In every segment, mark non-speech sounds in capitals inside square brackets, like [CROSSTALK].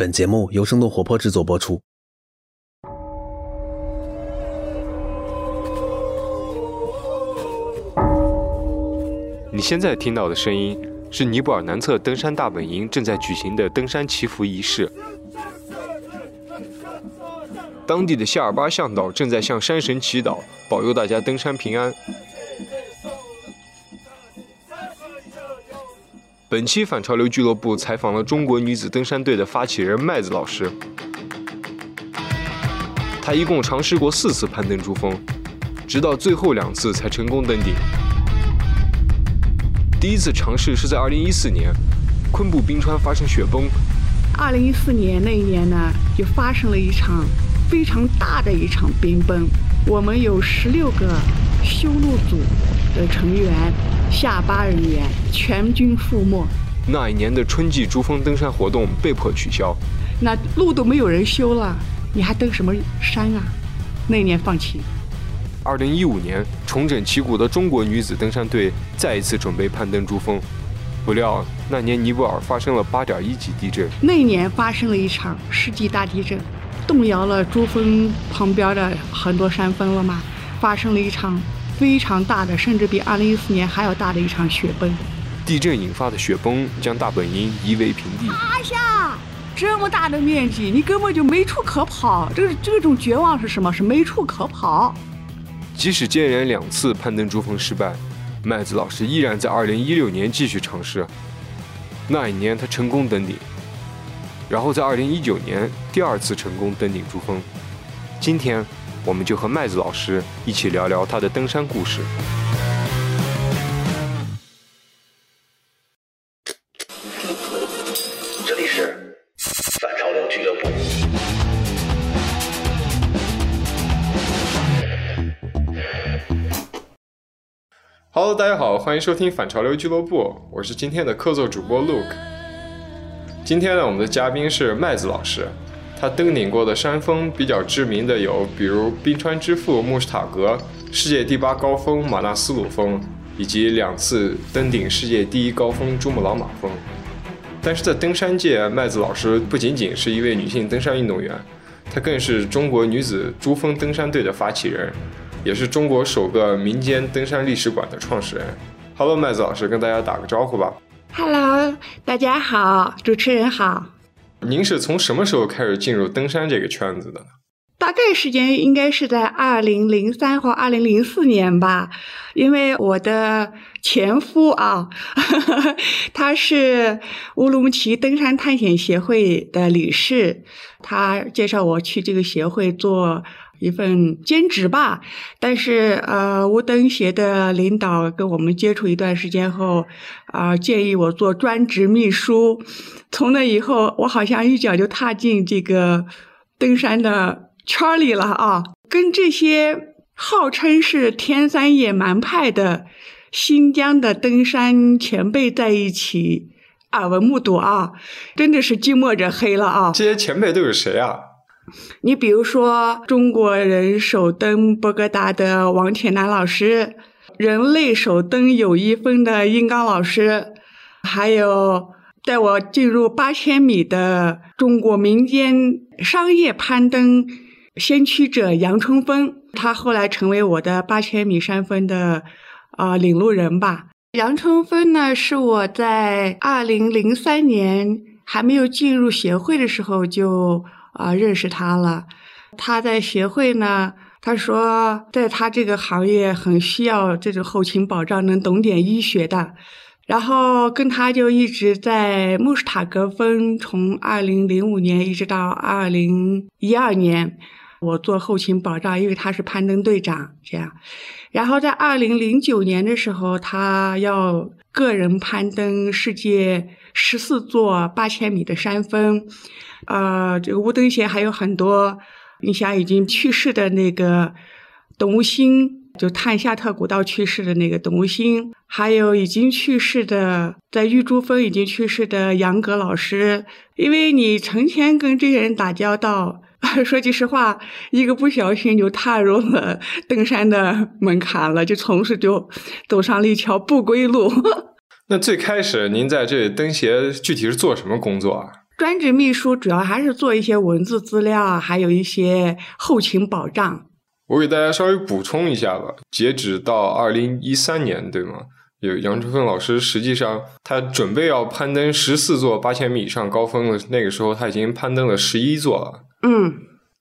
本节目由生动活泼制作播出。你现在听到的声音是尼泊尔南侧登山大本营正在举行的登山祈福仪式。当地的夏尔巴向导正在向山神祈祷，保佑大家登山平安。本期反潮流俱乐部采访了中国女子登山队的发起人麦子老师，她一共尝试过四次攀登珠峰，直到最后两次才成功登顶。第一次尝试是在2014年，昆布冰川发生雪崩。2014年那一年呢，就发生了一场非常大的一场冰崩，我们有十六个修路组的成员，下巴人员全军覆没。那一年的春季珠峰登山活动被迫取消。那路都没有人修了，你还登什么山啊？那一年放弃。二零一五年，重整旗鼓的中国女子登山队再一次准备攀登珠峰，不料那年尼泊尔发生了八点一级地震。那一年发生了一场世纪大地震，动摇了珠峰旁边的很多山峰了嘛，发生了一场非常大的，甚至比2014年还要大的一场雪崩。地震引发的雪崩将大本营夷为平地。趴下，这么大的面积，你根本就没处可跑。这这种绝望是什么？是没处可跑。即使接连两次攀登珠峰失败，麦子老师依然在2016年继续尝试。那一年他成功登顶，然后在2019年第二次成功登顶珠峰。今天，我们就和麦子老师一起聊聊他的登山故事。这里是反潮流俱乐部。Hello，大家好，欢迎收听反潮流俱乐部，我是今天的客座主播 Luke。今天呢，我们的嘉宾是麦子老师，他登顶过的山峰比较知名的有，比如冰川之父穆斯塔格、世界第八高峰马纳斯鲁峰，以及两次登顶世界第一高峰珠穆朗玛峰。但是在登山界，麦子老师不仅仅是一位女性登山运动员，她更是中国女子珠峰登山队的发起人，也是中国首个民间登山历史馆的创始人。Hello，麦子老师，跟大家打个招呼吧。Hello，大家好，主持人好。您是从什么时候开始进入登山这个圈子的？大概时间应该是在二零零三或二零零四年吧，因为我的前夫啊，[LAUGHS] 他是乌鲁木齐登山探险协会的理事，他介绍我去这个协会做一份兼职吧。但是呃，乌登协的领导跟我们接触一段时间后，啊、建议我做专职秘书。从那以后，我好像一脚就踏进这个登山的。圈里了啊，跟这些号称是天山野蛮派的新疆的登山前辈在一起，耳闻目睹啊，真的是近墨者黑了啊！这些前辈都有谁啊？你比如说，中国人首登博格达的王铁男老师，人类首登友谊峰的殷刚老师，还有。带我进入八千米的中国民间商业攀登先驱者杨春风，他后来成为我的八千米山峰的啊、领路人吧。杨春风呢，是我在二零零三年还没有进入协会的时候就啊、认识他了。他在协会呢，他说在他这个行业很需要这种后勤保障，能懂点医学的。然后跟他就一直在穆什塔格峰，从二零零五年一直到二零一二年，我做后勤保障，因为他是攀登队长这样。然后在二零零九年的时候，他要个人攀登世界十四座八千米的山峰，呃，这个乌登协还有很多，你想已经去世的那个董吴兴。就探夏特古道去世的那个董吴兴，还有已经去世的在玉珠峰已经去世的杨格老师，因为你成天跟这些人打交道，[LAUGHS] 说句实话，一个不小心就踏入了登山的门槛了，就从此就走上了一条不归路。[LAUGHS] 那最开始您在这登协具体是做什么工作啊？专职秘书主要还是做一些文字资料，还有一些后勤保障。我给大家稍微补充一下吧，截止到二零一三年，对吗？有杨春风老师，实际上他准备要攀登十四座八千米以上高峰的那个时候，他已经攀登了十一座了。嗯，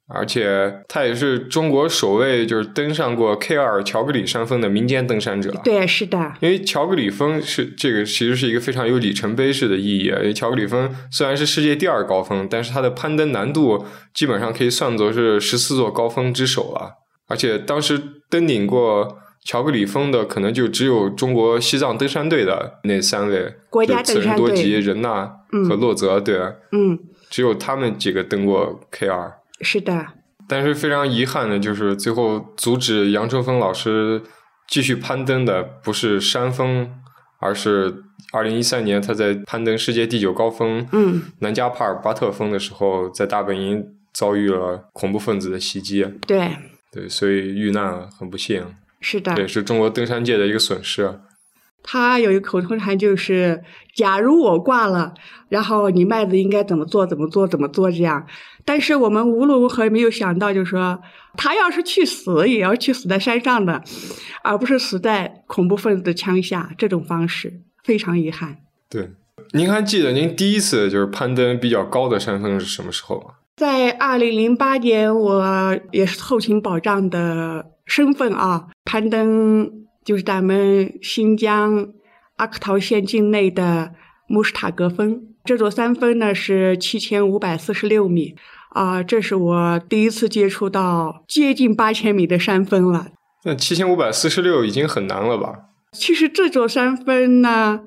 而且他也是中国首位就是登上过 K 二乔格里山峰的民间登山者。对，是的。因为乔格里峰是这个，其实是一个非常有里程碑式的意义。因为乔格里峰虽然是世界第二高峰，但是它的攀登难度基本上可以算作是十四座高峰之首了。而且当时登顶过乔格里峰的，可能就只有中国西藏登山队的那三位，国家登山队，多吉、仁娜和洛泽，对，嗯，只有他们几个登过 K 二。是的。但是非常遗憾的就是，最后阻止杨春风老师继续攀登的不是山峰，而是二零一三年他在攀登世界第九高峰，嗯，南迦帕尔巴特峰的时候，在大本营遭遇了恐怖分子的袭击。对。对，所以遇难了，很不幸。是的，也是中国登山界的一个损失。他有一个口头禅，就是“假如我挂了，然后你麦子应该怎么做，怎么做，怎么做这样。”但是我们无论如何没有想到，就是说他要是去死，也要去死在山上的，而不是死在恐怖分子的枪下。这种方式 [LAUGHS] 非常遗憾。对，您还记得您第一次就是攀登比较高的山峰是什么时候吗？在二零零八年，我也是后勤保障的身份啊，攀登就是咱们新疆阿克陶县境内的木什塔格峰。这座山峰呢是七千五百四十六米啊，这是我第一次接触到接近八千米的山峰了。那七千五百四十六已经很难了吧？其实这座山峰呢。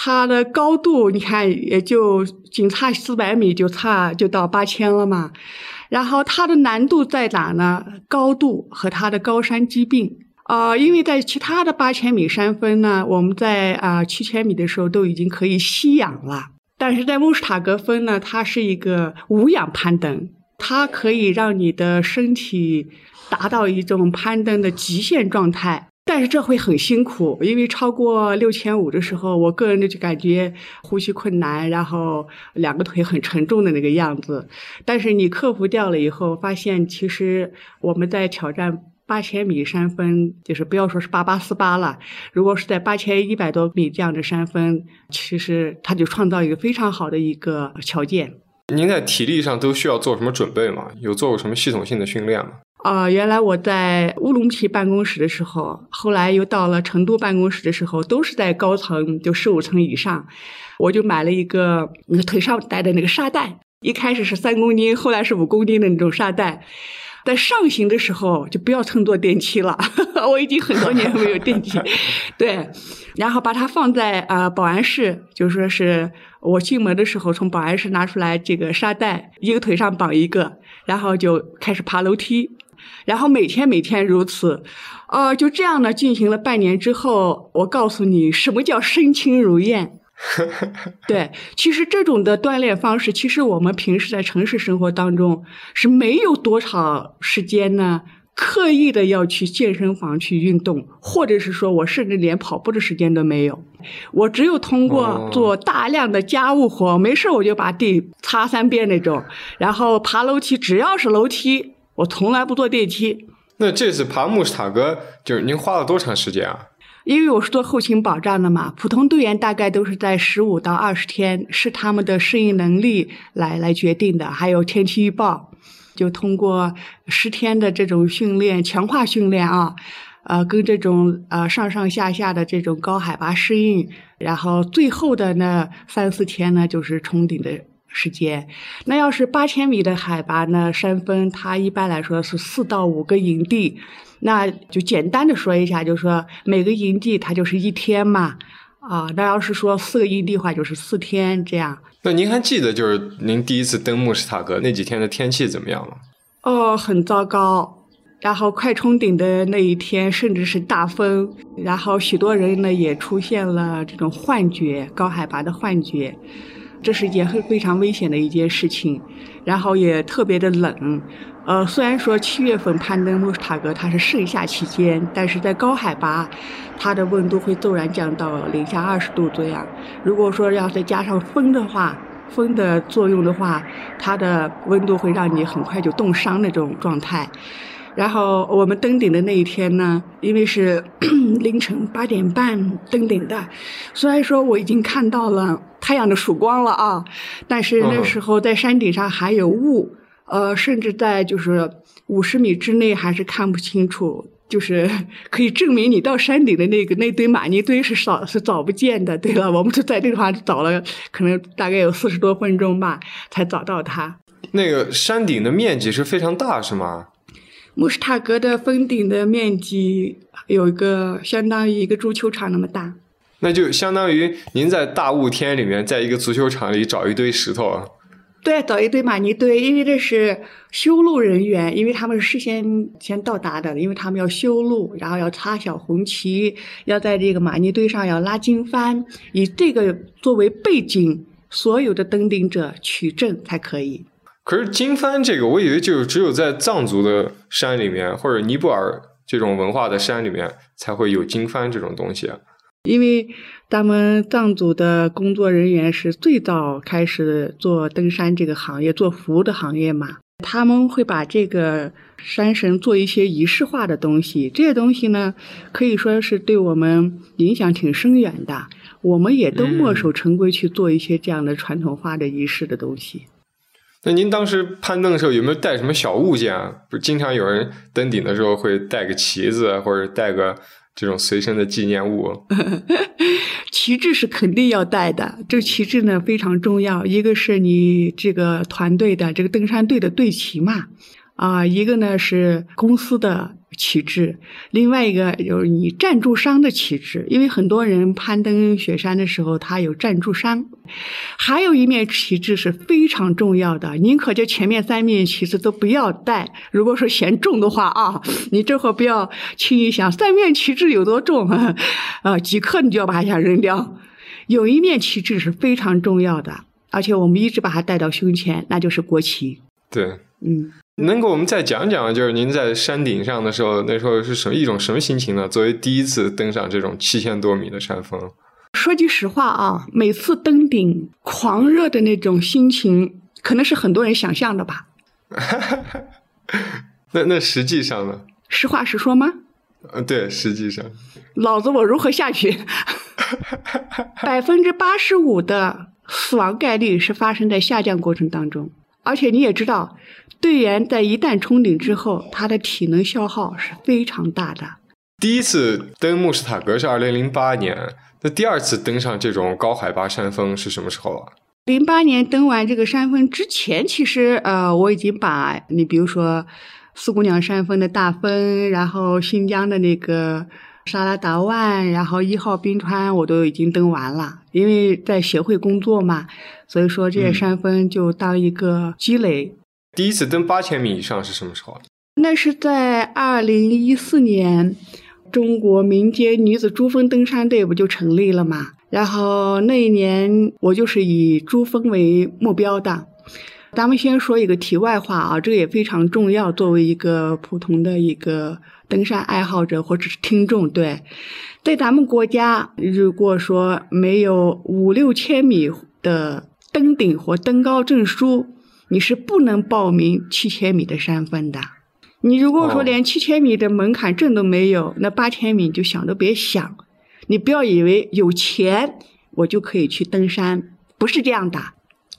它的高度，你看也就仅差四百米，就差就到八千了嘛。然后它的难度在哪呢？高度和它的高山积并啊，因为在其他的八千米山峰呢，我们在啊七千米的时候都已经可以吸氧了。但是在穆什塔格峰呢，它是一个无氧攀登，它可以让你的身体达到一种攀登的极限状态。但是这会很辛苦，因为超过六千五的时候，我个人的就感觉呼吸困难，然后两个腿很沉重的那个样子。但是你克服掉了以后，发现其实我们在挑战八千米山峰，就是不要说是八八四八了，如果是在八千一百多米这样的山峰，其实它就创造一个非常好的一个条件。您在体力上都需要做什么准备吗？有做过什么系统性的训练吗？啊，原来我在乌鲁木齐办公室的时候，后来又到了成都办公室的时候，都是在高层，就十五层以上。我就买了一个那个腿上带的那个沙袋，一开始是三公斤，后来是五公斤的那种沙袋。在上行的时候就不要乘坐电梯了，[LAUGHS] 我已经很多年没有电梯。[LAUGHS] 对，然后把它放在啊保安室，就说是我进门的时候从保安室拿出来这个沙袋，一个腿上绑一个，然后就开始爬楼梯。然后每天每天如此，呃，就这样呢，进行了半年之后，我告诉你什么叫身轻如燕。[LAUGHS] 对，其实这种的锻炼方式，其实我们平时在城市生活当中是没有多少时间呢，刻意的要去健身房去运动，或者是说我甚至连跑步的时间都没有，我只有通过做大量的家务活，没事我就把地擦三遍那种，然后爬楼梯，只要是楼梯。我从来不坐电梯。那这次爬穆斯塔格，就是您花了多长时间啊？因为我是做后勤保障的嘛，普通队员大概都是在十五到二十天，是他们的适应能力来来决定的。还有天气预报，就通过十天的这种训练，强化训练啊，呃，跟这种呃上上下下的这种高海拔适应，然后最后的那三四天呢，就是冲顶的。时间，那要是八千米的海拔呢？山峰它一般来说是四到五个营地，那就简单的说一下，就是说每个营地它就是一天嘛，啊，那要是说四个营地的话，就是四天这样。那您还记得就是您第一次登穆什塔格那几天的天气怎么样吗？哦，很糟糕，然后快冲顶的那一天甚至是大风，然后许多人呢也出现了这种幻觉，高海拔的幻觉。这是一件很非常危险的一件事情，然后也特别的冷。呃，虽然说七月份攀登穆斯塔格它是盛夏期间，但是在高海拔，它的温度会骤然降到零下二十度这样。如果说要再加上风的话，风的作用的话，它的温度会让你很快就冻伤那种状态。然后我们登顶的那一天呢，因为是 [CLEARS THROAT] 凌晨八点半登顶的，虽然说我已经看到了太阳的曙光了啊，但是那时候在山顶上还有雾，呃，甚至在就是五十米之内还是看不清楚。就是 [LAUGHS] 可以证明你到山顶的那个那堆玛尼堆是少是找不见的。对了，我们就在这地方找了，可能大概有四十多分钟吧，才找到它。那个山顶的面积是非常大，是吗？穆斯塔格的峰顶的面积有一个相当于一个足球场那么大。那就相当于您在大雾天里面，在一个足球场里找一堆石头。对，找一堆马尼堆，因为这是修路人员，因为他们是事先先到达的，因为他们要修路，然后要插小红旗，要在这个马尼堆上要拉经幡，以这个作为背景，所有的登顶者取证才可以。可是经幡这个，我以为就只有在藏族的山里面，或者尼泊尔这种文化的山里面才会有经幡这种东西。因为咱们藏族的工作人员是最早开始做登山这个行业，做服务的行业嘛，他们会把这个山神做一些仪式化的东西，这些东西呢，可以说是对我们影响挺深远的。我们也都墨守成规去做一些这样的传统化的仪式的东西。那您当时攀登的时候有没有带什么小物件啊？不，经常有人登顶的时候会带个旗子，或者带个。这种随身的纪念物，[LAUGHS] 旗帜是肯定要带的。这个旗帜呢非常重要，一个是你这个团队的这个登山队的队旗嘛，啊，一个呢是公司的。旗帜，另外一个就是你赞助商的旗帜，因为很多人攀登雪山的时候，他有赞助商。还有一面旗帜是非常重要的，宁可就前面三面旗帜都不要带。如果说嫌重的话啊，你这会儿不要轻易想三面旗帜有多重啊，几克你就要把它想扔掉。有一面旗帜是非常重要的，而且我们一直把它带到胸前，那就是国旗。对，嗯。能给我们再讲讲，就是您在山顶上的时候，那时候是什么一种什么心情呢？作为第一次登上这种七千多米的山峰，说句实话啊，每次登顶狂热的那种心情，可能是很多人想象的吧。[LAUGHS] 那那实际上呢？实话实说吗？呃，对，实际上，老子我如何下去？[LAUGHS] 百分之八十五的死亡概率是发生在下降过程当中。而且你也知道，队员在一旦冲顶之后，他的体能消耗是非常大的。第一次登慕斯塔格是二零零八年，那第二次登上这种高海拔山峰是什么时候啊？零八年登完这个山峰之前，其实呃，我已经把你比如说四姑娘山峰的大峰，然后新疆的那个。沙拉达万，然后一号冰川我都已经登完了，因为在协会工作嘛，所以说这些山峰就当一个积累。第一次登八千米以上是什么时候？那是在二零一四年，中国民间女子珠峰登山队不就成立了嘛？然后那一年我就是以珠峰为目标的。咱们先说一个题外话啊，这个也非常重要。作为一个普通的一个登山爱好者或者是听众，对，在咱们国家，如果说没有五六千米的登顶或登高证书，你是不能报名七千米的山峰的。你如果说连七千米的门槛证都没有，那八千米就想都别想。你不要以为有钱我就可以去登山，不是这样的。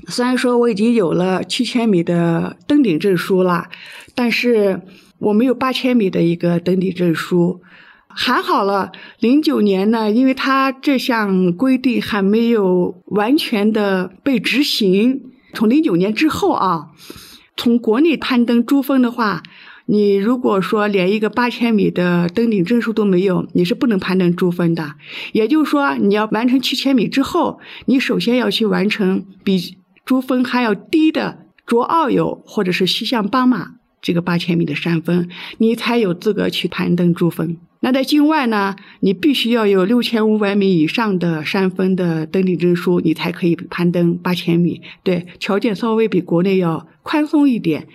虽然说我已经有了七千米的登顶证书了，但是我没有八千米的一个登顶证书。还好了，零九年呢，因为它这项规定还没有完全的被执行。从零九年之后啊，从国内攀登珠峰的话，你如果说连一个八千米的登顶证书都没有，你是不能攀登珠峰的。也就是说，你要完成七千米之后，你首先要去完成比。珠峰还要低的卓奥友或者是西向巴马这个八千米的山峰，你才有资格去攀登珠峰。那在境外呢，你必须要有六千五百米以上的山峰的登顶证书，你才可以攀登八千米。对，条件稍微比国内要宽松一点。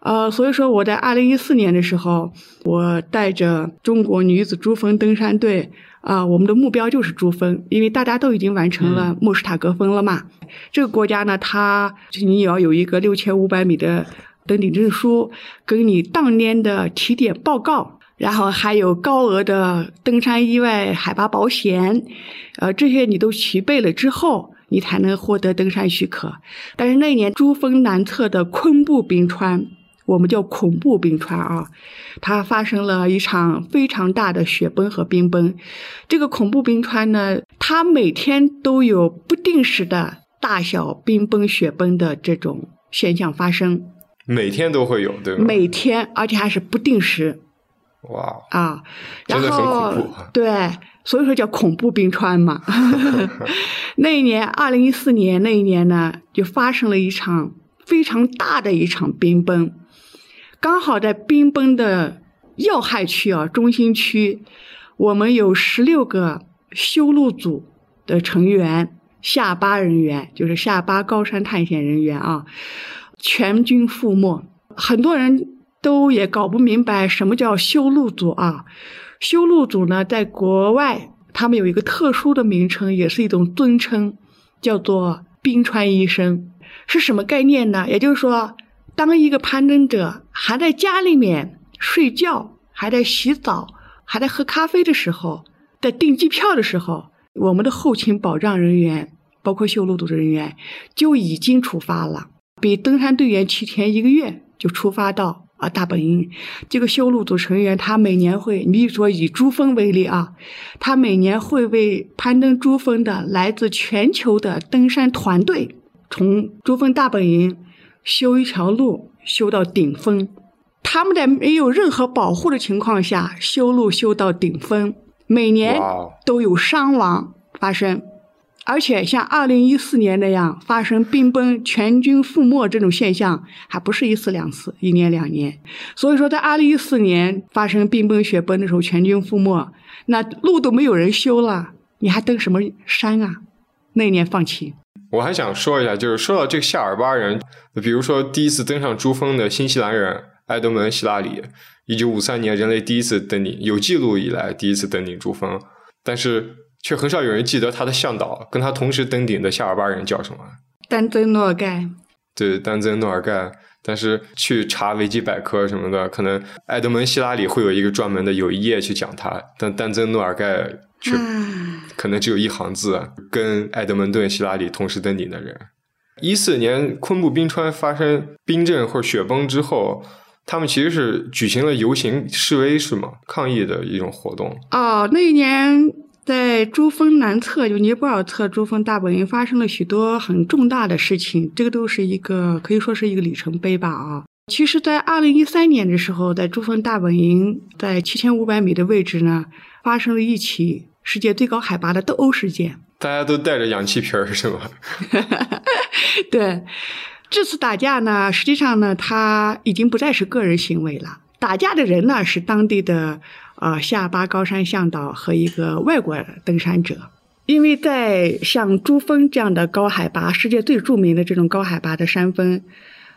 呃，所以说我在二零一四年的时候，我带着中国女子珠峰登山队啊、我们的目标就是珠峰，因为大家都已经完成了莫什塔格峰了嘛。这个国家呢，它你也要有一个六千五百米的登顶证书，跟你当年的体检报告，然后还有高额的登山意外海拔保险，呃，这些你都齐备了之后，你才能获得登山许可。但是那年珠峰南侧的昆布冰川，我们叫恐怖冰川啊，它发生了一场非常大的雪崩和冰崩。这个恐怖冰川呢，它每天都有不定时的大小冰崩、雪崩的这种现象发生，每天都会有，对吗？每天，而且还是不定时哇，啊。然后恐怖啊对，所以说叫恐怖冰川嘛。[LAUGHS] 那一年，二零一四年那一年呢，就发生了一场非常大的一场冰崩，刚好在冰崩的要害区啊，中心区，我们有十六个修路组的成员，下巴人员，就是下巴高山探险人员啊，全军覆没。很多人都也搞不明白什么叫修路组啊。修路组呢，在国外他们有一个特殊的名称，也是一种尊称，叫做冰川医生。是什么概念呢？也就是说，当一个攀登者还在家里面睡觉，还在洗澡，还在喝咖啡的时候，在订机票的时候，我们的后勤保障人员，包括修路组的人员，就已经出发了，比登山队员提前一个月就出发到啊大本营。这个修路组成员，他每年会，你比如说以珠峰为例啊，他每年会为攀登珠峰的来自全球的登山团队，从珠峰大本营修一条路，修到顶峰。他们在没有任何保护的情况下修路修到顶峰，每年都有伤亡发生。而且像二零一四年那样发生冰崩、全军覆没这种现象，还不是一次两次，一年两年。所以说，在二零一四年发生冰崩、雪崩的时候，全军覆没，那路都没有人修了，你还登什么山啊？那一年放弃。我还想说一下，就是说到这个夏尔巴人，比如说第一次登上珠峰的新西兰人埃德蒙·希拉里，一九五三年人类第一次登顶，有记录以来第一次登顶珠峰，但是却很少有人记得他的向导跟他同时登顶的夏尔巴人叫什么。丹增诺尔盖，对，丹增诺尔盖。但是去查维基百科什么的，可能埃德蒙·希拉里会有一个专门的有一页去讲他，但丹增诺尔盖却，可能只有一行字，跟埃德蒙顿·希拉里同时登顶的人。一四年昆布冰川发生冰震或者雪崩之后，他们其实是举行了游行示威，是吗？抗议的一种活动。哦，那一年在珠峰南侧，就尼泊尔侧珠峰大本营发生了许多很重大的事情，这个都是一个可以说是一个里程碑吧啊。其实，在二零一三年的时候，在珠峰大本营在七千五百米的位置呢，发生了一起世界最高海拔的斗殴事件。大家都带着氧气瓶儿，是吗？[LAUGHS] 对，这次打架呢，实际上呢，他已经不再是个人行为了。打架的人呢，是当地的啊下巴高山向导和一个外国登山者。因为在像珠峰这样的高海拔、世界最著名的这种高海拔的山峰，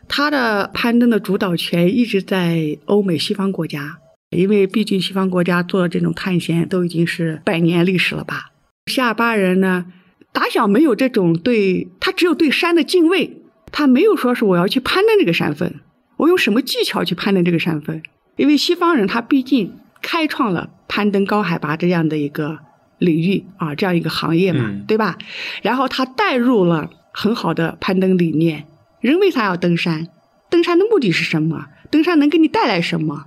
它的攀登的主导权一直在欧美西方国家。因为毕竟西方国家做的这种探险都已经是百年历史了吧。夏巴人呢，打小没有这种对他只有对山的敬畏，他没有说是我要去攀登这个山峰，我用什么技巧去攀登这个山峰？因为西方人他毕竟开创了攀登高海拔这样的一个领域啊，这样一个行业嘛，嗯对吧？然后他带入了很好的攀登理念。人为啥要登山？登山的目的是什么？登山能给你带来什么？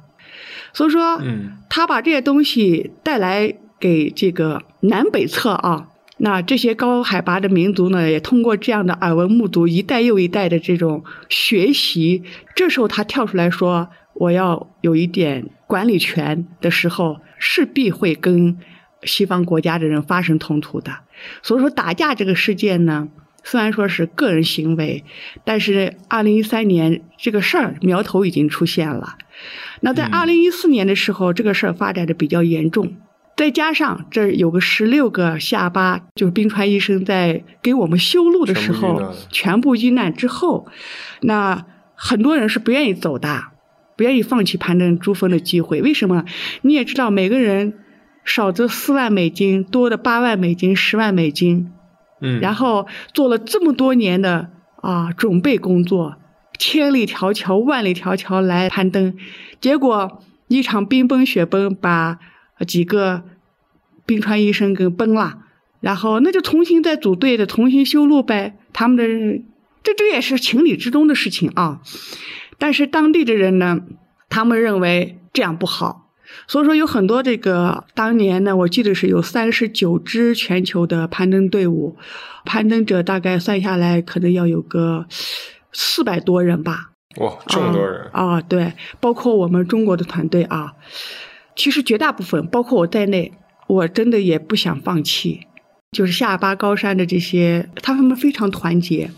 所以说，嗯他把这些东西带来给这个南北侧啊，那这些高海拔的民族呢，也通过这样的耳闻目睹，一代又一代的这种学习，这时候他跳出来说我要有一点管理权的时候，势必会跟西方国家的人发生冲突的。所以说，打架这个事件呢，虽然说是个人行为，但是二零一三年这个事儿苗头已经出现了。那在二零一四年的时候，这个事儿发展的比较严重，再加上这有个十六个下巴，就是冰川医生在给我们修路的时候全部遇难了全部遇难之后，那很多人是不愿意走的，不愿意放弃攀登珠峰的机会。为什么？你也知道，每个人少则四万美金，多的八万美金、十万美金，嗯，然后做了这么多年的啊准备工作，千里迢迢、万里迢迢来攀登，结果一场冰崩雪崩把几个冰川医生给崩了，然后那就重新再组队的，重新修路呗。他们的这这也是情理之中的事情啊。但是当地的人呢，他们认为这样不好，所以说有很多这个当年呢，我记得是有三十九支全球的攀登队伍，攀登者大概算下来可能要有个四百多人吧。哇，这么多人啊、对，包括我们中国的团队啊，其实绝大部分，包括我在内，我真的也不想放弃。就是下巴高山的这些，他们非常团结，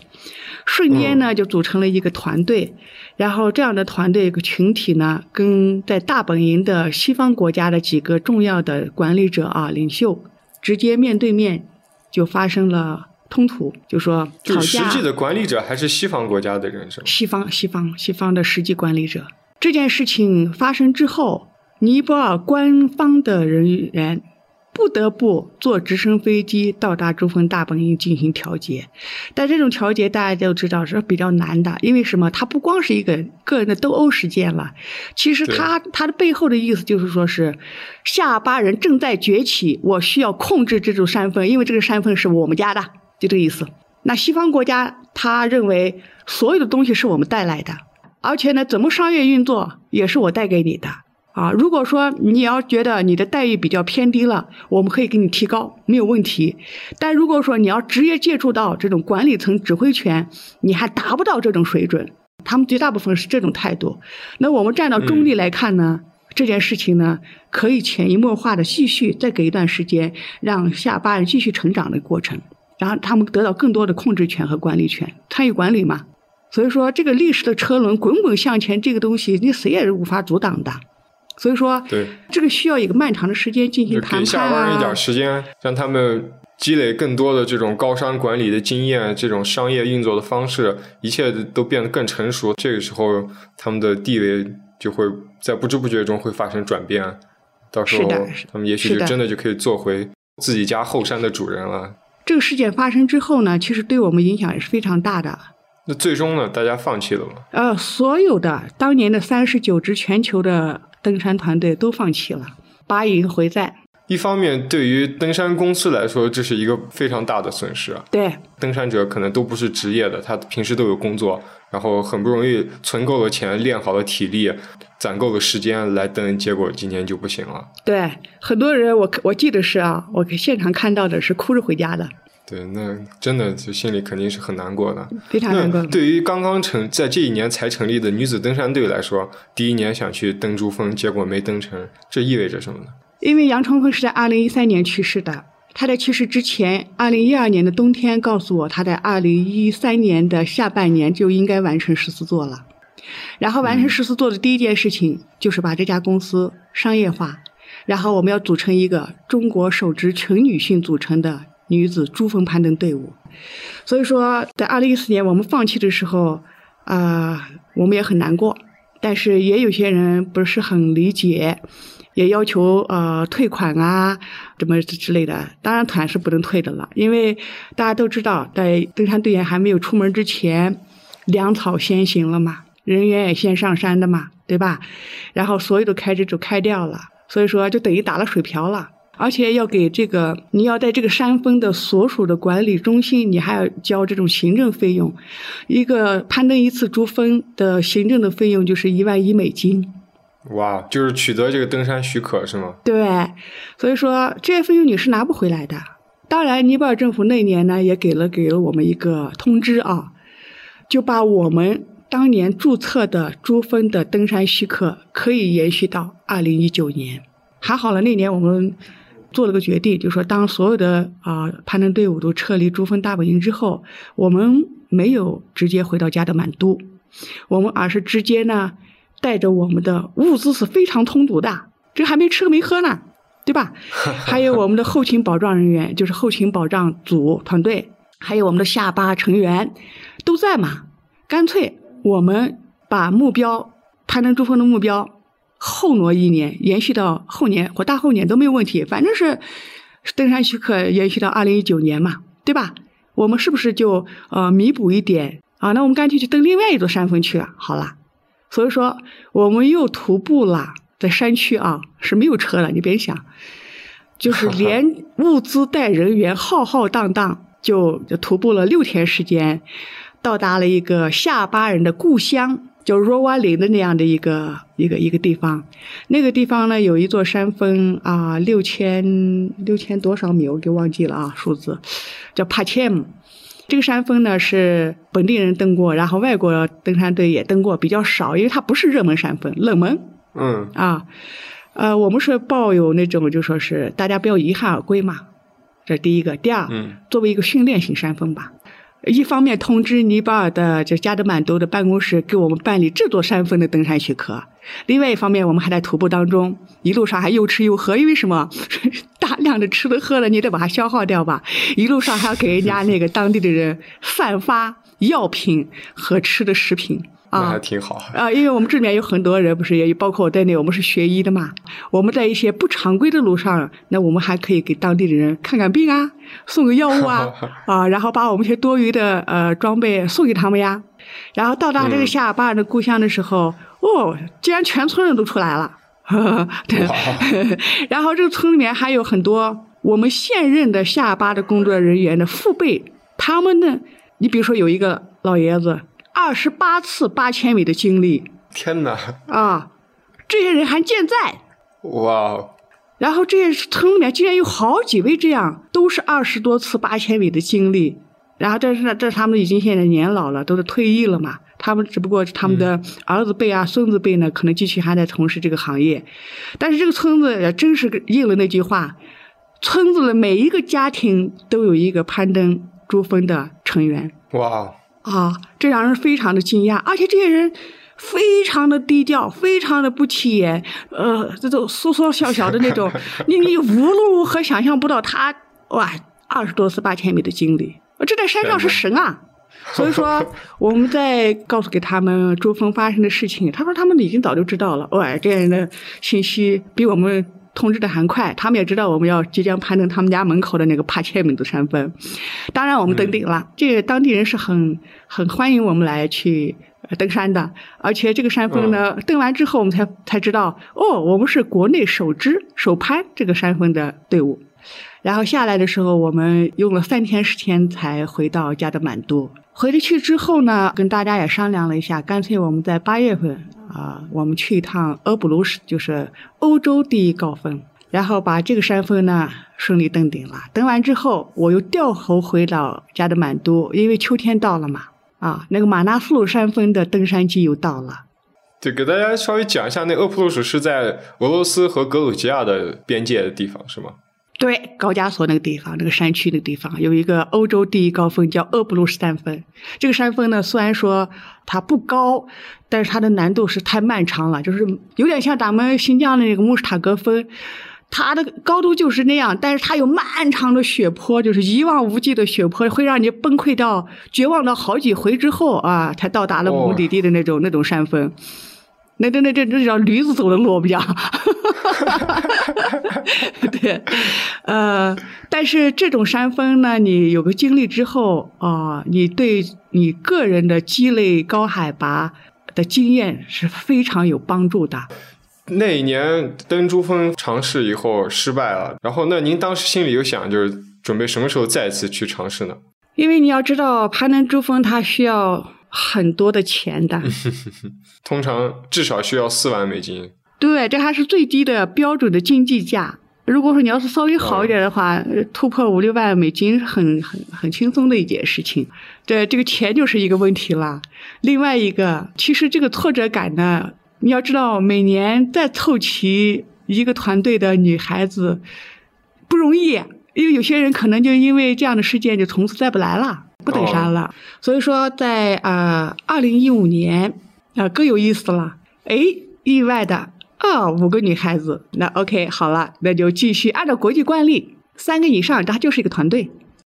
瞬间呢就组成了一个团队。然后这样的团队一个群体呢，跟在大本营的西方国家的几个重要的管理者啊、领袖，直接面对面就发生了冲突，就说吵就。实际的管理者还是西方国家的人是吗？西方、西方、西方的实际管理者。这件事情发生之后，尼泊尔官方的人员不得不坐直升飞机到达珠峰大本营进行调节。但这种调节大家都知道是比较难的，因为什么？它不光是一个个人的斗殴事件了，其实它它的背后的意思就是说是下巴人正在崛起，我需要控制这座山峰，因为这个山峰是我们家的，就这个意思。那西方国家他认为所有的东西是我们带来的，而且呢，怎么商业运作也是我带给你的啊。如果说你要觉得你的待遇比较偏低了，我们可以给你提高，没有问题。但如果说你要直接接触到这种管理层指挥权，你还达不到这种水准，他们绝大部分是这种态度。那我们站到中立来看呢？这件事情呢，可以潜移默化的继续再给一段时间，让下巴人继续成长的过程。然后他们得到更多的控制权和管理权，参与管理嘛。所以说，这个历史的车轮滚滚向前，这个东西你谁也是无法阻挡的。所以说，对，这个需要一个漫长的时间进行就谈给下判啊班一点。时间，让他们积累更多的这种高商管理的经验，这种商业运作的方式，一切都变得更成熟。这个时候，他们的地位就会在不知不觉中会发生转变。到时候，他们也许就真的就可以做回自己家后山的主人了。这个事件发生之后呢，其实对我们影响也是非常大的。那最终呢，大家放弃了吗？呃，所有的当年的三十九支全球的登山团队都放弃了，拔营回寨。一方面，对于登山公司来说，这是一个非常大的损失。啊对，登山者可能都不是职业的，他平时都有工作，然后很不容易存够了钱，练好了体力，攒够了时间来登，结果今年就不行了。对，很多人我我记得是啊，我现场看到的是哭着回家的，对，那真的就心里肯定是很难过的。非常难过。对于刚刚成在这一年才成立的女子登山队来说，第一年想去登珠峰，结果没登成，这意味着什么呢？因为杨冲锋是在二零一三年去世的，他在去世之前，二零一二年的冬天告诉我，他在二零一三年的下半年就应该完成十四座了。然后完成十四座的第一件事情就是把这家公司商业化，然后我们要组成一个中国首支纯女性组成的女子珠峰攀登队伍。所以说，在二零一四年我们放弃的时候，啊、我们也很难过，但是也有些人不是很理解。也要求呃退款啊，怎么之类的。当然团是不能退的了，因为大家都知道，在登山队员还没有出门之前，粮草先行了嘛，人员也先上山的嘛，对吧？然后所有的开支就开掉了，所以说就等于打了水漂了。而且要给这个，你要在这个山峰的所属的管理中心，你还要交这种行政费用。一个攀登一次珠峰的行政的费用就是一万一美金。哇，就是取得这个登山许可是吗？对，所以说这些费用你是拿不回来的。当然，尼泊尔政府那年呢也给了给了我们一个通知啊，就把我们当年注册的珠峰的登山许可可以延续到二零一九年。还好了，那年我们做了个决定，就说当所有的啊、攀登队伍都撤离珠峰大本营之后，我们没有直接回到加德满都，我们而是直接呢。带着我们的物资是非常充足的，这还没吃没喝呢，对吧？[LAUGHS] 还有我们的后勤保障人员，就是后勤保障组团队，还有我们的下巴成员都在嘛。干脆我们把目标攀登珠峰的目标后挪一年，延续到后年或大后年都没有问题，反正是登山许可延续到二零一九年嘛，对吧？我们是不是就呃弥补一点啊？那我们干脆去登另外一座山峰去了，好了。所以说我们又徒步了，在山区啊是没有车了，你别想，就是 [LAUGHS] 连物资带人员浩浩荡荡就就徒步了六天时间，到达了一个下巴人的故乡。叫若瓦林的那样的一个一个一个地方，那个地方呢有一座山峰啊，六千六千多少米，我给忘记了啊数字，叫帕切姆。这个山峰呢是本地人登过，然后外国登山队也登过，比较少，因为它不是热门山峰，冷门。嗯啊，呃，我们是抱有那种就说是大家不要遗憾而归嘛，这是第一个。第二，嗯作为一个训练型山峰吧。一方面通知尼泊尔的就加德满都的办公室给我们办理这座山峰的登山许可，另外一方面我们还在徒步当中，一路上还又吃又喝，因为什么？[LAUGHS] 大量的吃的喝了你得把它消耗掉吧，一路上还要给人家那个当地的人散发药品和吃的食品。那啊还挺好。啊，因为我们这里面有很多人，不是也包括我在内，我们是学医的嘛。我们在一些不常规的路上，那我们还可以给当地的人看看病啊，送个药物啊，[LAUGHS] 啊，然后把我们一些多余的呃装备送给他们呀。然后到达这个嗯夏尔巴尔的故乡的时候，哦，竟然全村人都出来了，对。[LAUGHS] 然后这个村里面还有很多我们现任的夏尔巴的工作人员的父辈，他们呢，你比如说有一个老爷子，二十八次八千米的经历天哪！啊，这些人还健在。哇哦，然后这些村里面竟然有好几位这样，都是二十多次八千米的经历。然后但是呢，这他们已经现在年老了，都是退役了嘛。他们只不过他们的儿子辈啊、孙子辈呢，可能继续还在从事这个行业。但是这个村子也真是应了那句话，村子的每一个家庭都有一个攀登珠峰的成员。哇哦，啊，这让人非常的惊讶，而且这些人非常的低调，非常的不起眼，呃，这种缩缩小小的那种，[LAUGHS] 你你无论如何想象不到他哇，二十多次八千米的经历，这在山上是神啊！[LAUGHS] 所以说，我们在告诉给他们珠峰发生的事情，他说他们已经早就知道了。哇，这样人的信息比我们通知的很快，他们也知道我们要即将攀登他们家门口的那个帕切米的山峰。当然，我们登顶了，这个当地人是很很欢迎我们来去呃登山的。而且这个山峰呢，登完之后，我们才才知道，哦，我们是国内首支首攀这个山峰的队伍。然后下来的时候，我们用了三天时间才回到加德满都。回了去之后呢，跟大家也商量了一下，干脆我们在八月份啊，我们去一趟俄布鲁什，就是欧洲第一高峰，然后把这个山峰呢顺利登顶了。登完之后，我又掉头回到加德满都，因为秋天到了嘛，啊，那个马纳斯鲁山峰的登山季又到了。对，给大家稍微讲一下，那鄂普鲁什是在俄罗斯和格鲁吉亚的边界的地方，是吗？对，高加索那个地方，那个山区那个地方，有一个欧洲第一高峰叫鄂布鲁什山峰。这个山峰呢，虽然说它不高，但是它的难度是太漫长了，就是有点像咱们新疆的那个穆斯塔格峰，它的高度就是那样，但是它有漫长的雪坡，就是一望无际的雪坡，会让你崩溃到绝望到好几回之后啊，才到达了目的地的那种、那种山峰。那那那这这叫驴子走的路，我们讲。对，呃，但是这种山峰呢，你有个经历之后啊、你对你个人的积累高海拔的经验是非常有帮助的。那一年登珠峰尝试以后失败了，然后那您当时心里有想，就是准备什么时候再次去尝试呢？因为你要知道，攀登珠峰它需要很多的钱的，[LAUGHS] 通常至少需要四万美金。对，这还是最低的标准的经济价。如果说你要是稍微好一点的话，呃突破五六万美金是很很很轻松的一件事情。对，这个钱就是一个问题了。另外一个，其实这个挫折感呢，你要知道，每年再凑齐一个团队的女孩子不容易，因为有些人可能就因为这样的事件就从此再不来了，不登山了。所以说在，呃二零一五年啊、更有意思了，哎，意外的啊、五个女孩子，那 OK 好了，那就继续按照国际惯例，三个以上它就是一个团队。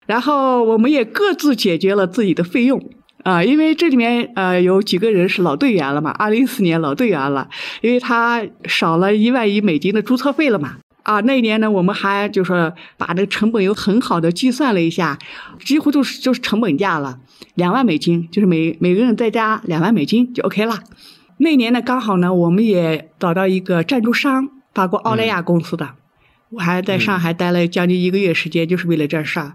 然后我们也各自解决了自己的费用，啊，因为这里面呃有几个人是老队员了嘛，二零一四年老队员了，因为他少了一万一美金的注册费了嘛。啊，那一年呢，我们还就是把这个成本又很好的计算了一下，几乎就是就是成本价了，两万美金，就是每每个人再加两万美金就 OK 了。那年呢，刚好呢，我们也找到一个赞助商，法国奥莱雅公司的，我还在上海待了将近一个月时间，就是为了这事儿。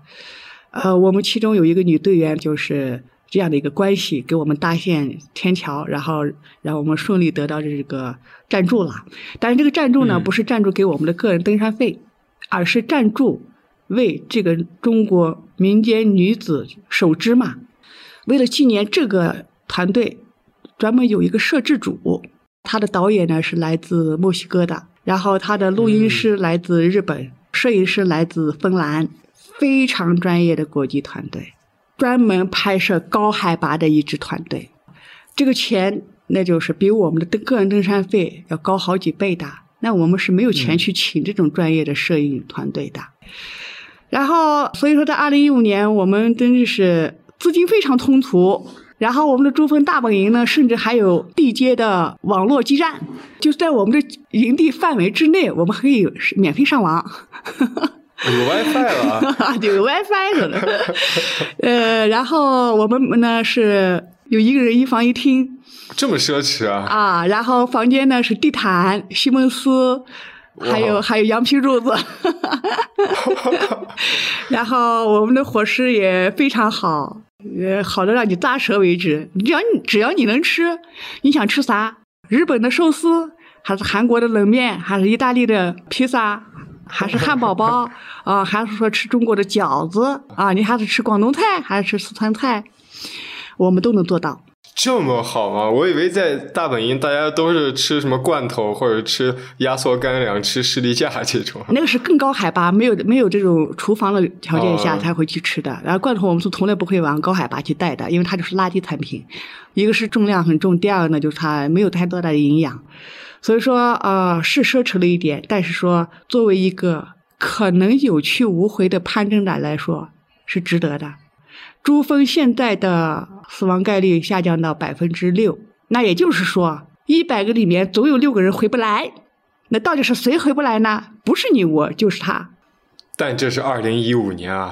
呃，我们其中有一个女队员就是这样的一个关系，给我们搭建天桥，然后让我们顺利得到这个赞助了。但是这个赞助呢，嗯不是赞助给我们的个人登山费，而是赞助为这个中国民间女子手织嘛。为了纪念这个团队，专门有一个摄制组，他的导演呢是来自墨西哥的，然后他的录音师来自日本，摄影师来自芬兰，非常专业的国际团队，专门拍摄高海拔的一支团队。这个钱那就是比我们的登个人登山费要高好几倍的。那我们是没有钱去请这种专业的摄影团队的。然后，所以说，在二零一五年，我们真的是资金非常充足。然后，我们的珠峰大本营呢，甚至还有地接的网络基站，就在我们的营地范围之内，我们可以免费上网。有 WiFi 了啊，[LAUGHS] 有 WiFi 了，呃，然后我们呢是有一个人一房一厅这么奢侈啊！啊，然后房间呢是地毯、西蒙斯，还有还有羊皮褥子，[LAUGHS] 然后我们的伙食也非常好，呃，好的让你咂舌为止。只要你只要你能吃，你想吃啥？日本的寿司，还是韩国的冷面，还是意大利的披萨，还是汉堡包啊、还是说吃中国的饺子啊？你还是吃广东菜，还是吃四川菜？我们都能做到。这么好吗？我以为在大本营大家都是吃什么罐头或者吃压缩干粮、吃士力架这种。那个是更高海拔，没有没有这种厨房的条件下哦才会去吃的。然后罐头我们是从来不会往高海拔去带的，因为它就是垃圾产品。一个是重量很重，第二个呢就是它没有太多的营养。所以说，呃，是奢侈了一点，但是说作为一个可能有去无回的攀登者来说，是值得的。珠峰现在的死亡概率下降到百分之六，那也就是说，一百个里面总有六个人回不来。那到底是谁回不来呢？不是你我，就是他。但这是二零一五年啊，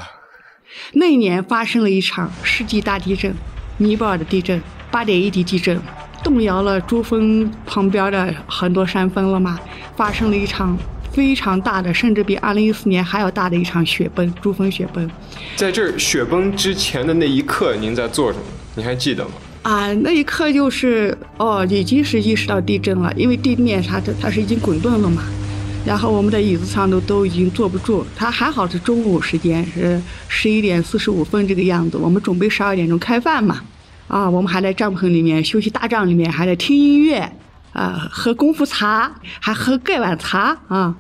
那一年发生了一场世纪大地震，尼泊尔的地震，八点一级地震，动摇了珠峰旁边的很多山峰了嘛。发生了一场非常大的，甚至比二零一四年还要大的一场雪崩，珠峰雪崩。在这儿雪崩之前的那一刻，您在做什么？你还记得吗？啊，那一刻就是哦，已经是意识到地震了，因为地面它它是已经滚动了嘛。然后我们的椅子上都都已经坐不住，它还好是中午时间是十一点四十五分这个样子，我们准备十二点钟开饭嘛。啊，我们还在帐篷里面休息大帐里面还在听音乐，啊，喝功夫茶，还喝盖碗茶啊。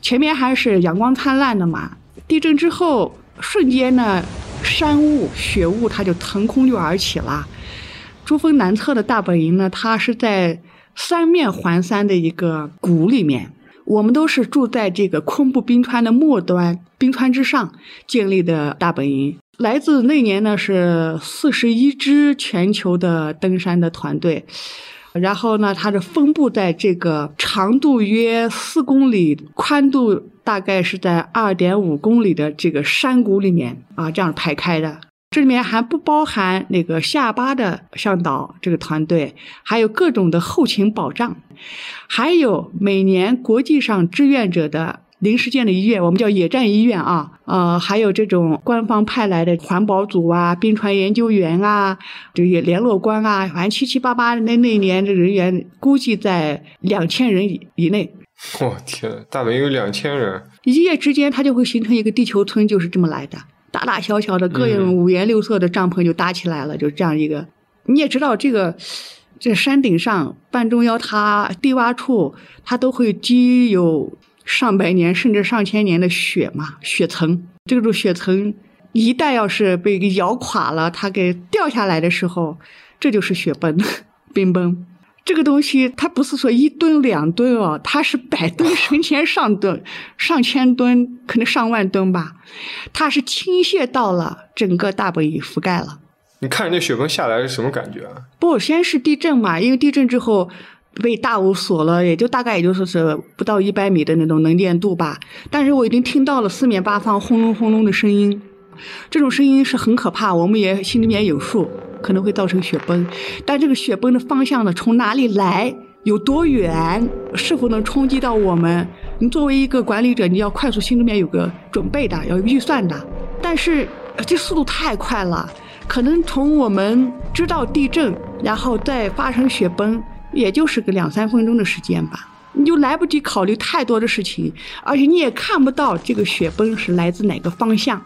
前面还是阳光灿烂的嘛。地震之后，瞬间呢，山雾、雪雾它就腾空就而起了。珠峰南侧的大本营呢，它是在三面环山的一个谷里面。我们都是住在这个昆布冰川的末端，冰川之上建立的大本营。来自那年呢是四十一支全球的登山的团队，然后呢，它是分布在这个长度约四公里、宽度大概是在二点五公里的这个山谷里面啊，这样排开的。这里面还不包含那个下巴的向导这个团队，还有各种的后勤保障，还有每年国际上志愿者的临时建的医院，我们叫野战医院啊，呃，还有这种官方派来的环保组啊、冰川研究员啊、这些联络官啊，反正七七八八那那一年的人员估计在两千人以以内。[LAUGHS] 我、天，大本营有两千人，一夜之间，它就会形成一个地球村，就是这么来的。大大小小的各种五颜六色的帐篷就搭起来了，就这样一个。你也知道，这个这山顶上半中腰它低洼处，它都会积有上百年甚至上千年的雪嘛，雪层。这种雪层一旦要是被给摇垮了，它给掉下来的时候，这就是雪崩、[LAUGHS] 冰崩。这个东西它不是说一吨两吨哦，[LAUGHS] 它是百吨、成千上吨、[LAUGHS] 上千吨，可能上万吨吧。它是倾泻到了整个大本营，覆盖了。你看着那雪崩下来是什么感觉啊？不，先是地震嘛，因为地震之后被大雾锁了，也就大概也就说是不到一百米的那种能见度吧。但是我已经听到了四面八方轰隆轰隆的声音，这种声音是很可怕，我们也心里面有数，可能会造成雪崩。但这个雪崩的方向呢，从哪里来，有多远，是否能冲击到我们？你作为一个管理者，你要快速心里面有个准备的，要有预算的。但是这速度太快了。可能从我们知道地震，然后再发生雪崩，也就是个两三分钟的时间吧，你就来不及考虑太多的事情，而且你也看不到这个雪崩是来自哪个方向。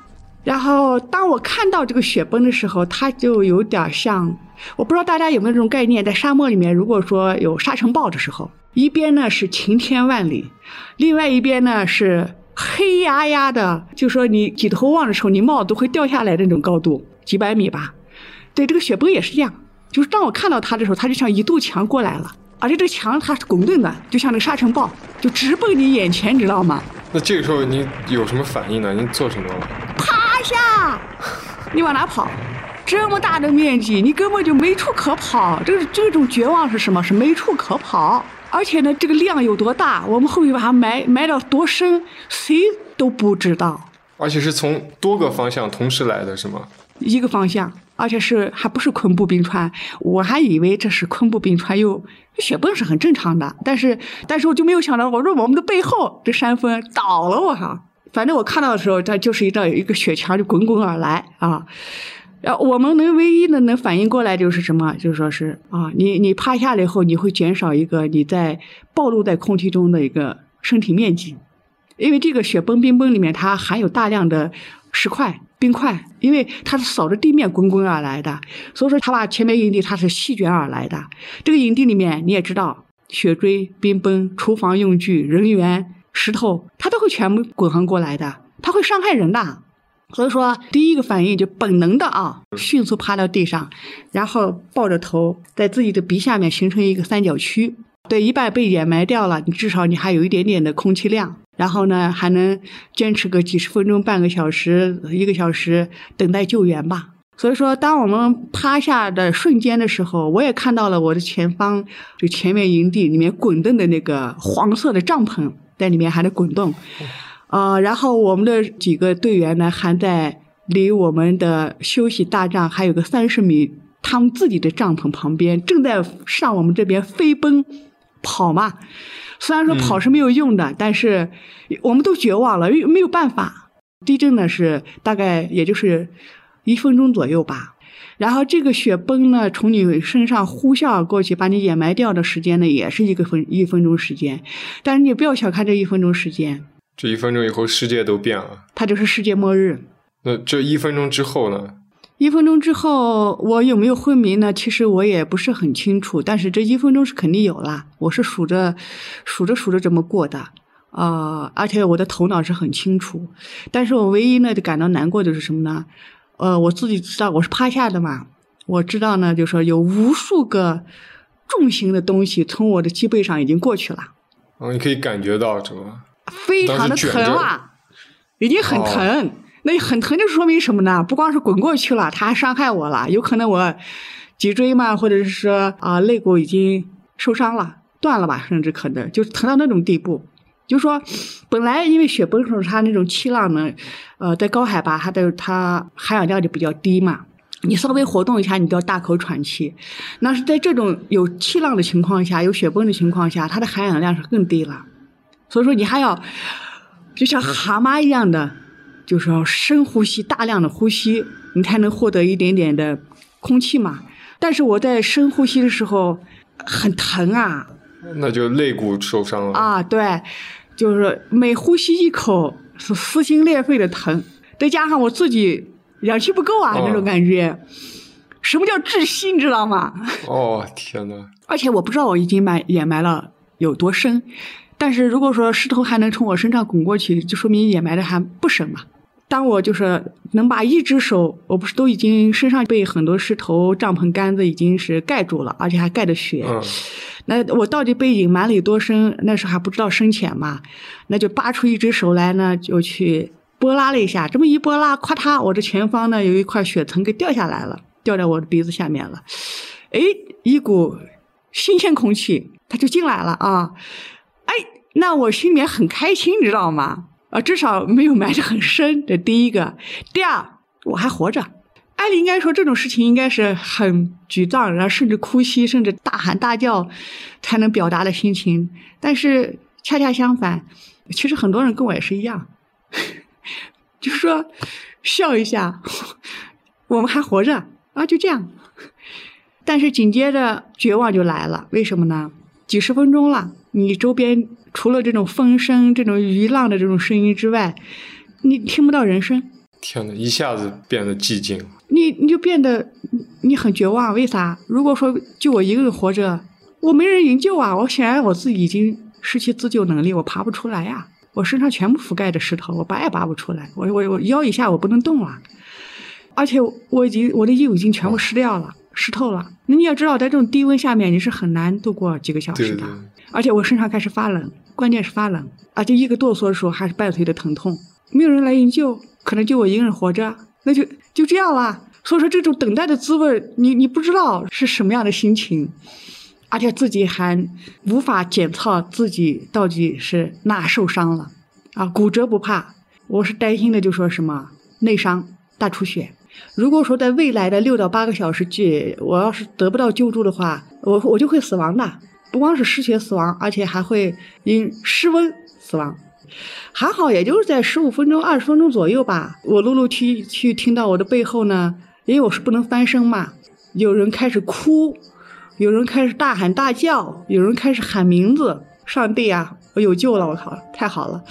然后当我看到这个雪崩的时候，它就有点像，我不知道大家有没有这种概念，在沙漠里面，如果说有沙尘暴的时候，一边呢是晴天万里，另外一边呢是黑压压的，就说你举头望的时候，你帽子都会掉下来的那种高度。几百米吧，对，这个雪崩也是这样，就是当我看到它的时候，它就像一堵墙过来了，而且这个墙它是滚动的，就像那个沙尘暴，就直奔你眼前，你知道吗？那这个时候你有什么反应呢？你做什么了？趴下，[LAUGHS] 你往哪跑？这么大的面积，你根本就没处可跑。这个这种绝望是什么？是没处可跑。而且呢，这个量有多大，我们后面把它埋埋到多深，谁都不知道。而且是从多个方向同时来的是吗？一个方向，而且是还不是昆布冰川，我还以为这是昆布冰川，又雪崩是很正常的，但是但是我就没有想到，我说我们的背后这山峰倒了，我靠！反正我看到的时候，它就是一道一个雪墙就滚滚而来啊。然后我们能唯一的能反应过来就是什么？就是说是啊，你你趴下了以后，你会减少一个你在暴露在空气中的一个身体面积，因为这个雪崩冰崩里面它含有大量的石块。冰块，因为它是扫着地面滚滚而来的，所以说它把前面营地它是席卷而来的。这个营地里面你也知道，雪锥、冰崩、厨房用具、人员、石头，它都会全部滚横过来的，它会伤害人的。所以说，第一个反应就本能的啊，迅速趴到地上，然后抱着头，在自己的鼻下面形成一个三角区。对，一半被掩埋掉了，你至少你还有一点点的空气量。然后呢，还能坚持个几十分钟、半个小时、一个小时等待救援吧。所以说，当我们趴下的瞬间的时候，我也看到了我的前方，就前面营地里面滚动的那个黄色的帐篷在里面还在滚动，啊，然后我们的几个队员呢，还在离我们的休息大帐还有个三十米，他们自己的帐篷旁边正在上我们这边飞奔跑嘛。虽然说跑是没有用的，但是我们都绝望了，没有办法。地震呢是大概也就是一分钟左右吧，然后这个雪崩呢从你身上呼啸而过去，把你掩埋掉的时间呢也是一个分一分钟时间。但是你不要小看这一分钟时间，这一分钟以后世界都变了，它就是世界末日。那这一分钟之后呢？一分钟之后，我有没有昏迷呢？其实我也不是很清楚，但是这一分钟是肯定有啦。我是数着、数着、数着这么过的啊，而且我的头脑是很清楚。但是我唯一呢，就感到难过的是什么呢？呃，我自己知道我是趴下的嘛，我知道呢，就说有无数个重型的东西从我的脊背上已经过去了。哦，你可以感觉到什么？非常的疼啊，已经很疼。那很疼，就说明什么呢？不光是滚过去了，他还伤害我了。有可能我脊椎嘛，或者是说啊肋骨已经受伤了，断了吧，甚至可能就疼到那种地步。就说本来因为雪崩时候它那种气浪呢，呃，在高海拔它的它含氧量就比较低嘛，你稍微活动一下，你都要大口喘气。那是在这种有气浪的情况下，有雪崩的情况下，它的含氧量是更低了。所以说你还要就像蛤蟆一样的。就是要深呼吸，大量的呼吸，你才能获得一点点的空气嘛。但是我在深呼吸的时候很疼啊，那就肋骨受伤了啊。对，就是每呼吸一口是撕心裂肺的疼，再加上我自己氧气不够啊那种感觉。什么叫窒息？你知道吗？[LAUGHS] 哦天呐。而且我不知道我已经埋掩埋了有多深，但是如果说石头还能从我身上滚过去，就说明掩埋的还不深嘛。当我就是能把一只手，我不是都已经身上被很多石头、帐篷杆子已经是盖住了，而且还盖着雪。那我到底被隐瞒了有多深？那时候还不知道深浅嘛，那就扒出一只手来呢，就去拨拉了一下。这么一拨拉，咔嚓，我这前方呢有一块雪层给掉下来了。掉在我的鼻子下面了。哎，一股新鲜空气，它就进来了啊！哎，那我心里面很开心，你知道吗？啊，至少没有埋得很深。这第一个，第二，我还活着。按理应该说这种事情应该是很沮丧，然后甚至哭泣，甚至大喊大叫才能表达的心情。但是恰恰相反，其实很多人跟我也是一样，[LAUGHS] 就是说笑一下，我们还活着啊，就这样。但是紧接着绝望就来了，为什么呢？几十分钟了，你周边除了这种风声、这种鱼浪的这种声音之外，你听不到人声。天呐，一下子变得寂静。你你就变得你很绝望，为啥？如果说就我一个人活着，我没人营救啊！我显然我自己已经失去自救能力，我爬不出来呀！我身上全部覆盖着石头，我拔也拔不出来。我我我腰以下我不能动了，而且我已经我的衣服已经全部湿掉了。湿透了，那你要知道，在这种低温下面，你是很难度过几个小时的。而且我身上开始发冷，关键是发冷，而且一个哆嗦的时候还是伴随着疼痛，没有人来营救，可能就我一个人活着，那就就这样了。所以说，这种等待的滋味，你你不知道是什么样的心情，而且自己还无法检测自己到底是哪受伤了啊！骨折不怕，我是担心的，就说什么内伤、大出血。如果说在未来的六到八个小时内，我要是得不到救助的话，我我就会死亡的，不光是失血死亡，而且还会因失温死亡。还好，也就是在十五分钟、二十分钟左右吧。我陆陆续续听到我的背后呢，因为我是不能翻身嘛，有人开始哭，有人开始大喊大叫，有人开始喊名字：“上帝啊，我有救了！我靠，太好了！”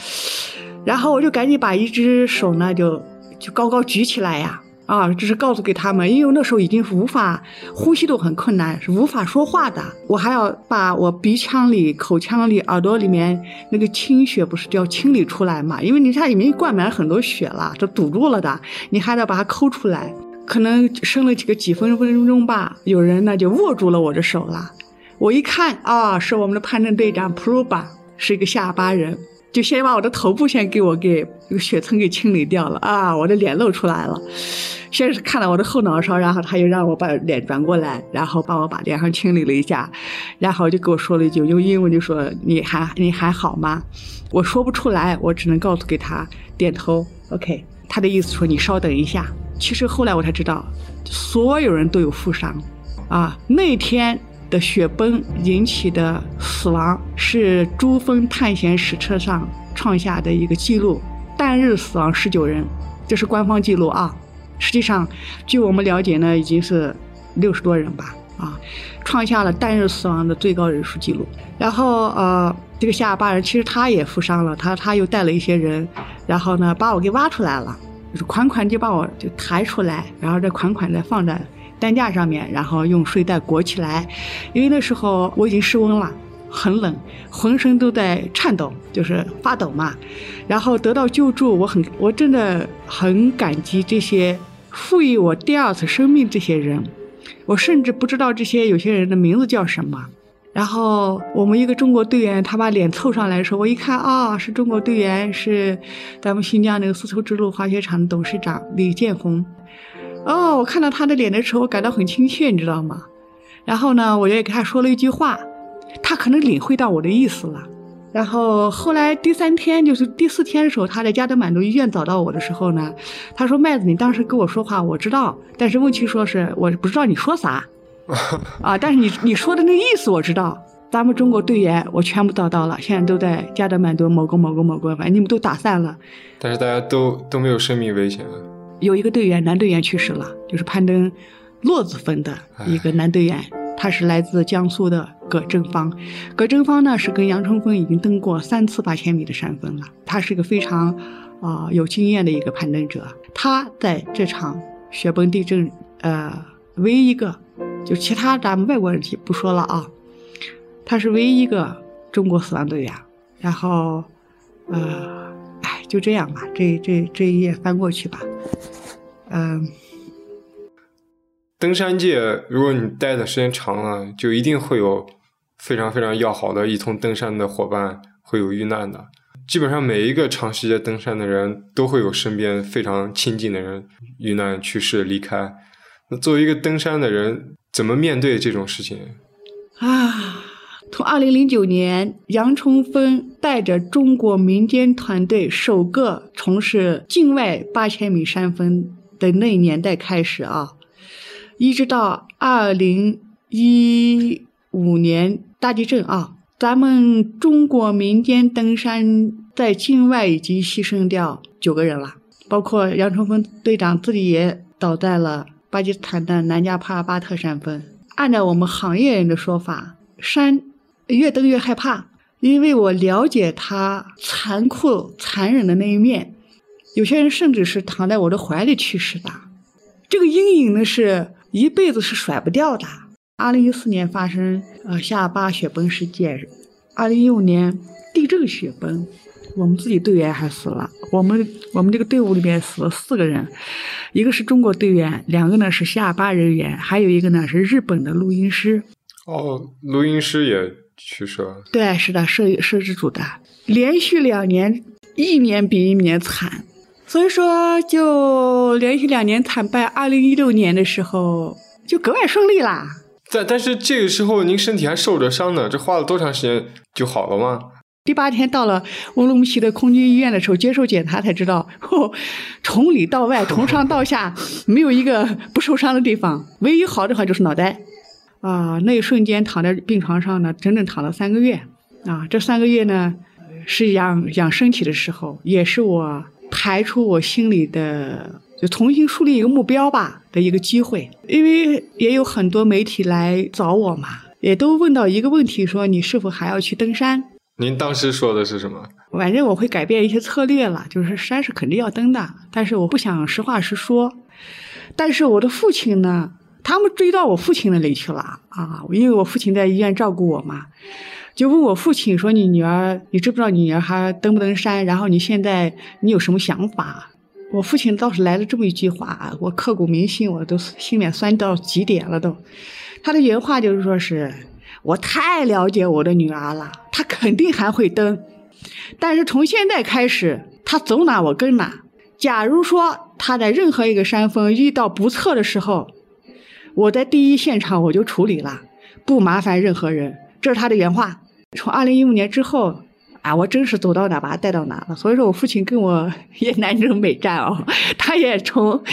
然后我就赶紧把一只手呢，就就高高举起来呀。啊这是告诉给他们，因为那时候已经是无法呼吸都很困难，是无法说话的。我还要把我鼻腔里、口腔里、耳朵里面那个清血不是要清理出来嘛？因为你看里面灌满很多血了，这堵住了的，你还得把它抠出来。可能生了几个几分分钟吧，有人呢就握住了我的手了。我一看啊，是我们的攀登队长普鲁巴，是一个下巴人。就先把我的头部先给我给这个血层给清理掉了啊，我的脸露出来了。先是看了我的后脑勺，然后他又让我把脸转过来，然后帮我把脸上清理了一下，然后就跟我说了一句用英文就说你还你还好吗？我说不出来，我只能告诉给他点头，OK。他的意思说你稍等一下。其实后来我才知道，所有人都有负伤啊，那天。的雪崩引起的死亡是珠峰探险史册上创下的一个记录，单日死亡十九人，这是官方记录啊。实际上，据我们了解呢，已经是六十多人吧，啊，创下了单日死亡的最高人数记录。然后呃，这个夏尔巴人其实他也负伤了，他他又带了一些人，然后呢把我给挖出来了，就是款款就把我就抬出来，然后再款款的放在。担架上面，然后用睡袋裹起来，因为那时候我已经失温了，很冷，浑身都在颤抖，就是发抖嘛。然后得到救助，我很，我真的很感激这些赋予我第二次生命这些人。我甚至不知道这些有些人的名字叫什么。然后我们一个中国队员，他把脸凑上来的时候，我一看啊，是中国队员，是咱们新疆那个丝绸之路滑雪场的董事长李建红。哦，我看到他的脸的时候，我感到很亲切，你知道吗？然后呢，我也给他说了一句话，他可能领会到我的意思了。然后后来第三天，就是第四天的时候，他在加德满都医院找到我的时候呢，他说：“麦子，你当时跟我说话，我知道，但是问题说是我不知道你说啥 [LAUGHS] 啊，但是你你说的那意思我知道。咱们中国队员我全部找到了，现在都在加德满都某个某个某个，反正你们都打散了，但是大家都都没有生命危险。”有一个队员，男队员去世了，就是攀登骆子峰的一个男队员，他是来自江苏的葛正芳。葛正芳呢是跟杨春风已经登过三次八千米的山峰了，他是一个非常啊有经验的一个攀登者。他在这场雪崩地震，呃，唯一一个，就其他咱们外国人不说了啊，他是唯一一个中国死亡队员。然后，呃。就这样吧，这这这一页翻过去吧。嗯，登山界，如果你待的时间长了，就一定会有非常非常要好的一同登山的伙伴会有遇难的。基本上每一个长时间登山的人都会有身边非常亲近的人遇难去世离开。那作为一个登山的人，怎么面对这种事情？啊，从二零零九年杨冲锋带着中国民间团队首个从事境外八千米山峰的那年代开始啊，一直到二零一五年大地震啊，咱们中国民间登山在境外已经牺牲掉九个人了，包括杨春峰队长自己也倒在了巴基斯坦的南迦帕尔巴特山峰。按照我们行业人的说法，山越登越害怕，因为我了解它残酷、残忍的那一面。有些人甚至是躺在我的怀里去世的，这个阴影呢是一辈子是甩不掉的。二零一四年发生呃下巴雪崩事件，二零一五年地震雪崩，我们自己队员还死了，我们我们这个队伍里面死了四个人，一个是中国队员，两个呢是下巴人员，还有一个呢是日本的录音师。哦，录音师也去世了。对，是的，摄摄制组的，连续两年，一年比一年惨，所以说就连续两年惨败。二零一六年的时候就格外顺利啦。但但是这个时候您身体还受着伤呢，这花了多长时间就好了吗？第八天到了乌鲁木齐的空军医院的时候，接受检查才知道，[LAUGHS] 哦，从里到外，从上到下，没有一个不受伤的地方，唯一好的话就是脑袋。啊，那一瞬间躺在病床上呢，整整躺了三个月。啊，这三个月呢，是养养身体的时候，也是我排除我心里的。就重新树立一个目标吧的一个机会，因为也有很多媒体来找我嘛，也都问到一个问题，说你是否还要去登山？您当时说的是什么？反正我会改变一些策略了，就是山是肯定要登的，但是我不想实话实说。但是我的父亲呢，他们追到我父亲那里去了啊，因为我父亲在医院照顾我嘛，就问我父亲说：“你女儿，你知不知道你女儿还登不登山？然后你现在你有什么想法？”我父亲倒是来了这么一句话，我刻骨铭心，我都心里酸到极点了都。他的原话就是说是，我太了解我的女儿了，她肯定还会登，但是从现在开始，她走哪我跟哪。假如说她在任何一个山峰遇到不测的时候，我在第一现场我就处理了，不麻烦任何人。这是他的原话。从二零一五年之后。啊，我真是走到哪把他带到哪了。所以说我父亲跟我 [LAUGHS] 也南征北战哦，他也从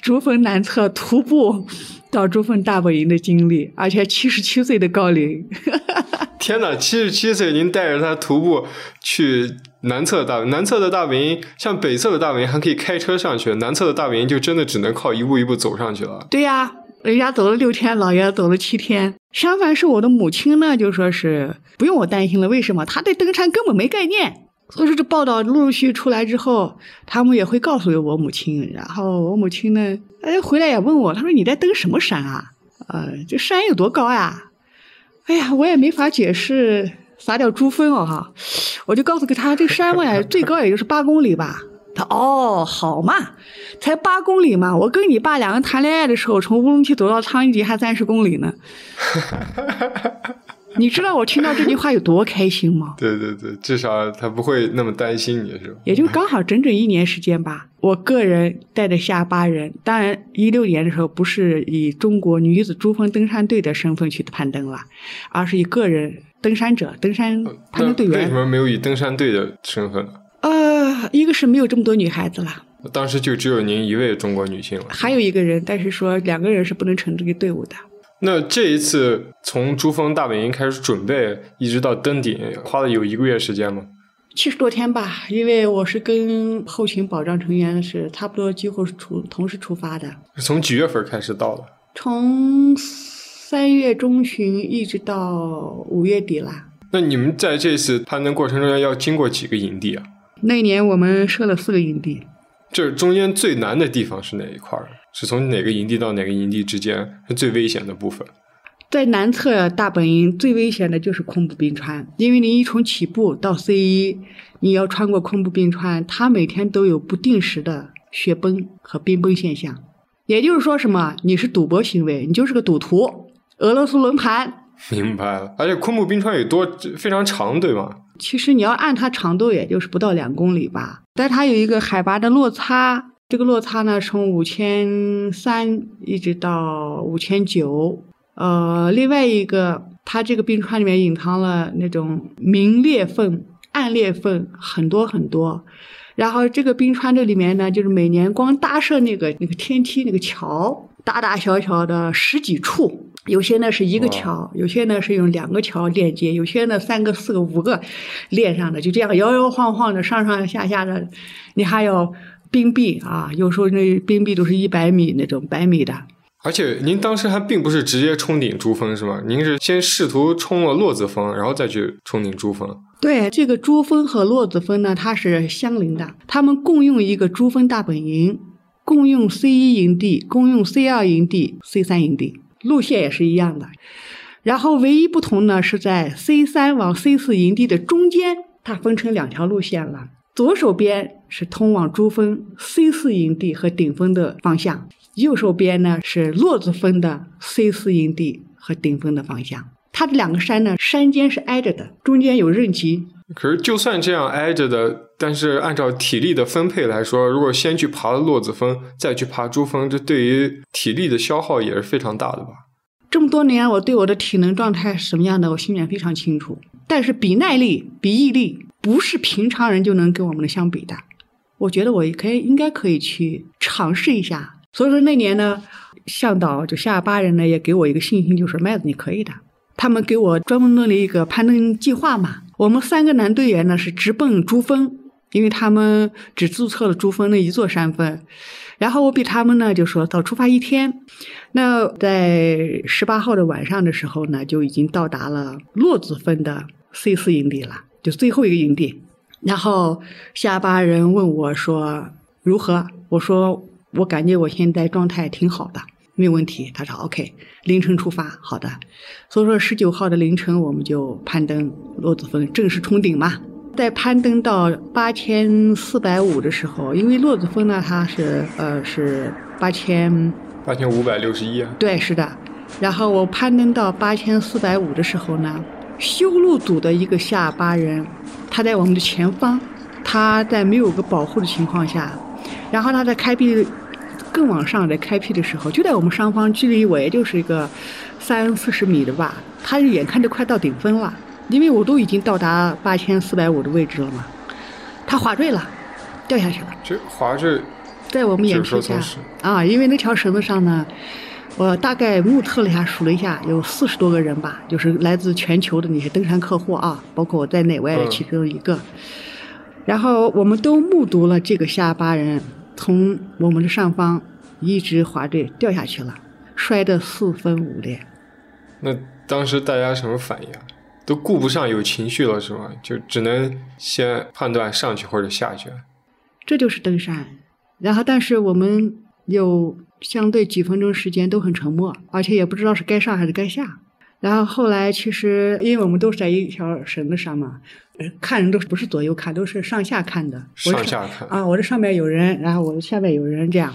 珠峰南侧徒步到珠峰大本营的经历，而且七十七岁的高龄。[LAUGHS] 天哪，七十七岁您带着他徒步去南侧大南侧的大本营，像北侧的大本营还可以开车上去，南侧的大本营就真的只能靠一步一步走上去了。对呀。人家走了六天，老爷走了七天。相反是我的母亲呢，就说是不用我担心了。为什么？他对登山根本没概念。所以说这报道陆陆续续出来之后，他们也会告诉我母亲。然后我母亲呢，哎，回来也问我，他说你在登什么山啊？呃，这山有多高呀？哎呀，我也没法解释，撒点珠峰哦哈。我就告诉给他，这山嘛，最高也就是八公里吧。他哦，好嘛，才八公里嘛！我跟你爸两个谈恋爱的时候，从乌鲁木齐走到昌吉还三十公里呢。[LAUGHS] 你知道我听到这句话有多开心吗？对对对，至少他不会那么担心你是吧？也就刚好整整一年时间吧。我个人带着下八人，当然一六年的时候不是以中国女子珠峰登山队的身份去攀登了，而是以个人登山者、登山攀登队员。为什么没有以登山队的身份呢？呃，一个是没有这么多女孩子了，当时就只有您一位中国女性了，还有一个人，但是说两个人是不能成这个队伍的。那这一次从珠峰大本营开始准备，一直到登顶，花了有一个月时间吗？七十多天吧，因为我是跟后勤保障成员是差不多几乎是出同时出发的。从几月份开始到的？从三月中旬一直到五月底啦。那你们在这次攀登过程中要经过几个营地啊？那年我们设了四个营地，这中间最难的地方是哪一块儿？是从哪个营地到哪个营地之间是最危险的部分？在南侧大本营最危险的就是昆布冰川，因为你一从起步到 C 一，你要穿过昆布冰川，它每天都有不定时的雪崩和冰崩现象。也就是说，什么？你是赌博行为，你就是个赌徒。俄罗斯轮盘。明白了，而且昆布冰川有多非常长，对吗？其实你要按它长度，也就是不到两公里吧，但它有一个海拔的落差，这个落差呢，从五千三一直到五千九。呃，另外一个，它这个冰川里面隐藏了那种明裂缝、暗裂缝很多很多。然后这个冰川这里面呢，就是每年光搭设那个那个天梯、那个桥，大大小小的十几处。有些呢是一个桥，有些呢是用两个桥连接，有些呢三个、四个、五个连上的，就这样摇摇晃晃的上上下下的。你还有冰壁啊，有时候那冰壁都是一百米那种百米的。而且您当时还并不是直接冲顶珠峰是吗？您是先试图冲了洛子峰，然后再去冲顶珠峰。对，这个珠峰和洛子峰呢，它是相邻的，它们共用一个珠峰大本营，共用 C 一营地，共用 C 二营地、C 三营地。路线也是一样的，然后唯一不同呢是在 C 三往 C 四营地的中间，它分成两条路线了。左手边是通往珠峰 C 四营地和顶峰的方向，右手边呢是落子峰的 C 四营地和顶峰的方向。它这两个山呢，山间是挨着的，中间有刃基。可是就算这样挨着的，但是按照体力的分配来说，如果先去爬了洛子峰，再去爬珠峰，这对于体力的消耗也是非常大的吧？这么多年，我对我的体能状态是什么样的，我心里面非常清楚。但是比耐力、比毅力，不是平常人就能跟我们的相比的。我觉得我可以，应该可以去尝试一下。所以说那年呢，向导就下巴人呢也给我一个信心，就是麦子你可以的。他们给我专门弄了一个攀登计划嘛。我们三个男队员呢是直奔珠峰，因为他们只注册了珠峰那一座山峰。然后我比他们呢就说早出发一天，那在十八号的晚上的时候呢就已经到达了落子峰的 C 四营地了，就最后一个营地。然后下巴人问我说如何？我说我感觉我现在状态挺好的。没有问题，他说 OK，凌晨出发，好的。所以说十九号的凌晨我们就攀登洛子峰，正式冲顶嘛。在攀登到八千四百五的时候，因为洛子峰呢它是呃是八千八千五百六十一啊。对，是的。然后我攀登到八千四百五的时候呢，修路组的一个下巴人，他在我们的前方，他在没有个保护的情况下，然后他在开辟。更往上来开辟的时候，就在我们上方，距离我也就是一个三四十米的吧。他眼看着快到顶峰了，因为我都已经到达八千四百五的位置了嘛。他滑坠了，掉下去了。这滑坠在我们眼皮下啊，因为那条绳子上呢，我大概目测了一下，数了一下，有四十多个人吧，就是来自全球的那些登山客户啊，包括我在内外的其中一个。然后我们都目睹了这个下巴人。从我们的上方一直滑坠掉下去了，摔得四分五裂。那当时大家什么反应啊？都顾不上有情绪了是吗？就只能先判断上去或者下去。这就是登山。然后，但是我们有相对几分钟时间都很沉默，而且也不知道是该上还是该下。然后后来，其实因为我们都是在一条绳子上嘛，看人都不是左右看，都是上下看的。上下看啊，我这上面有人，然后我下面有人，这样。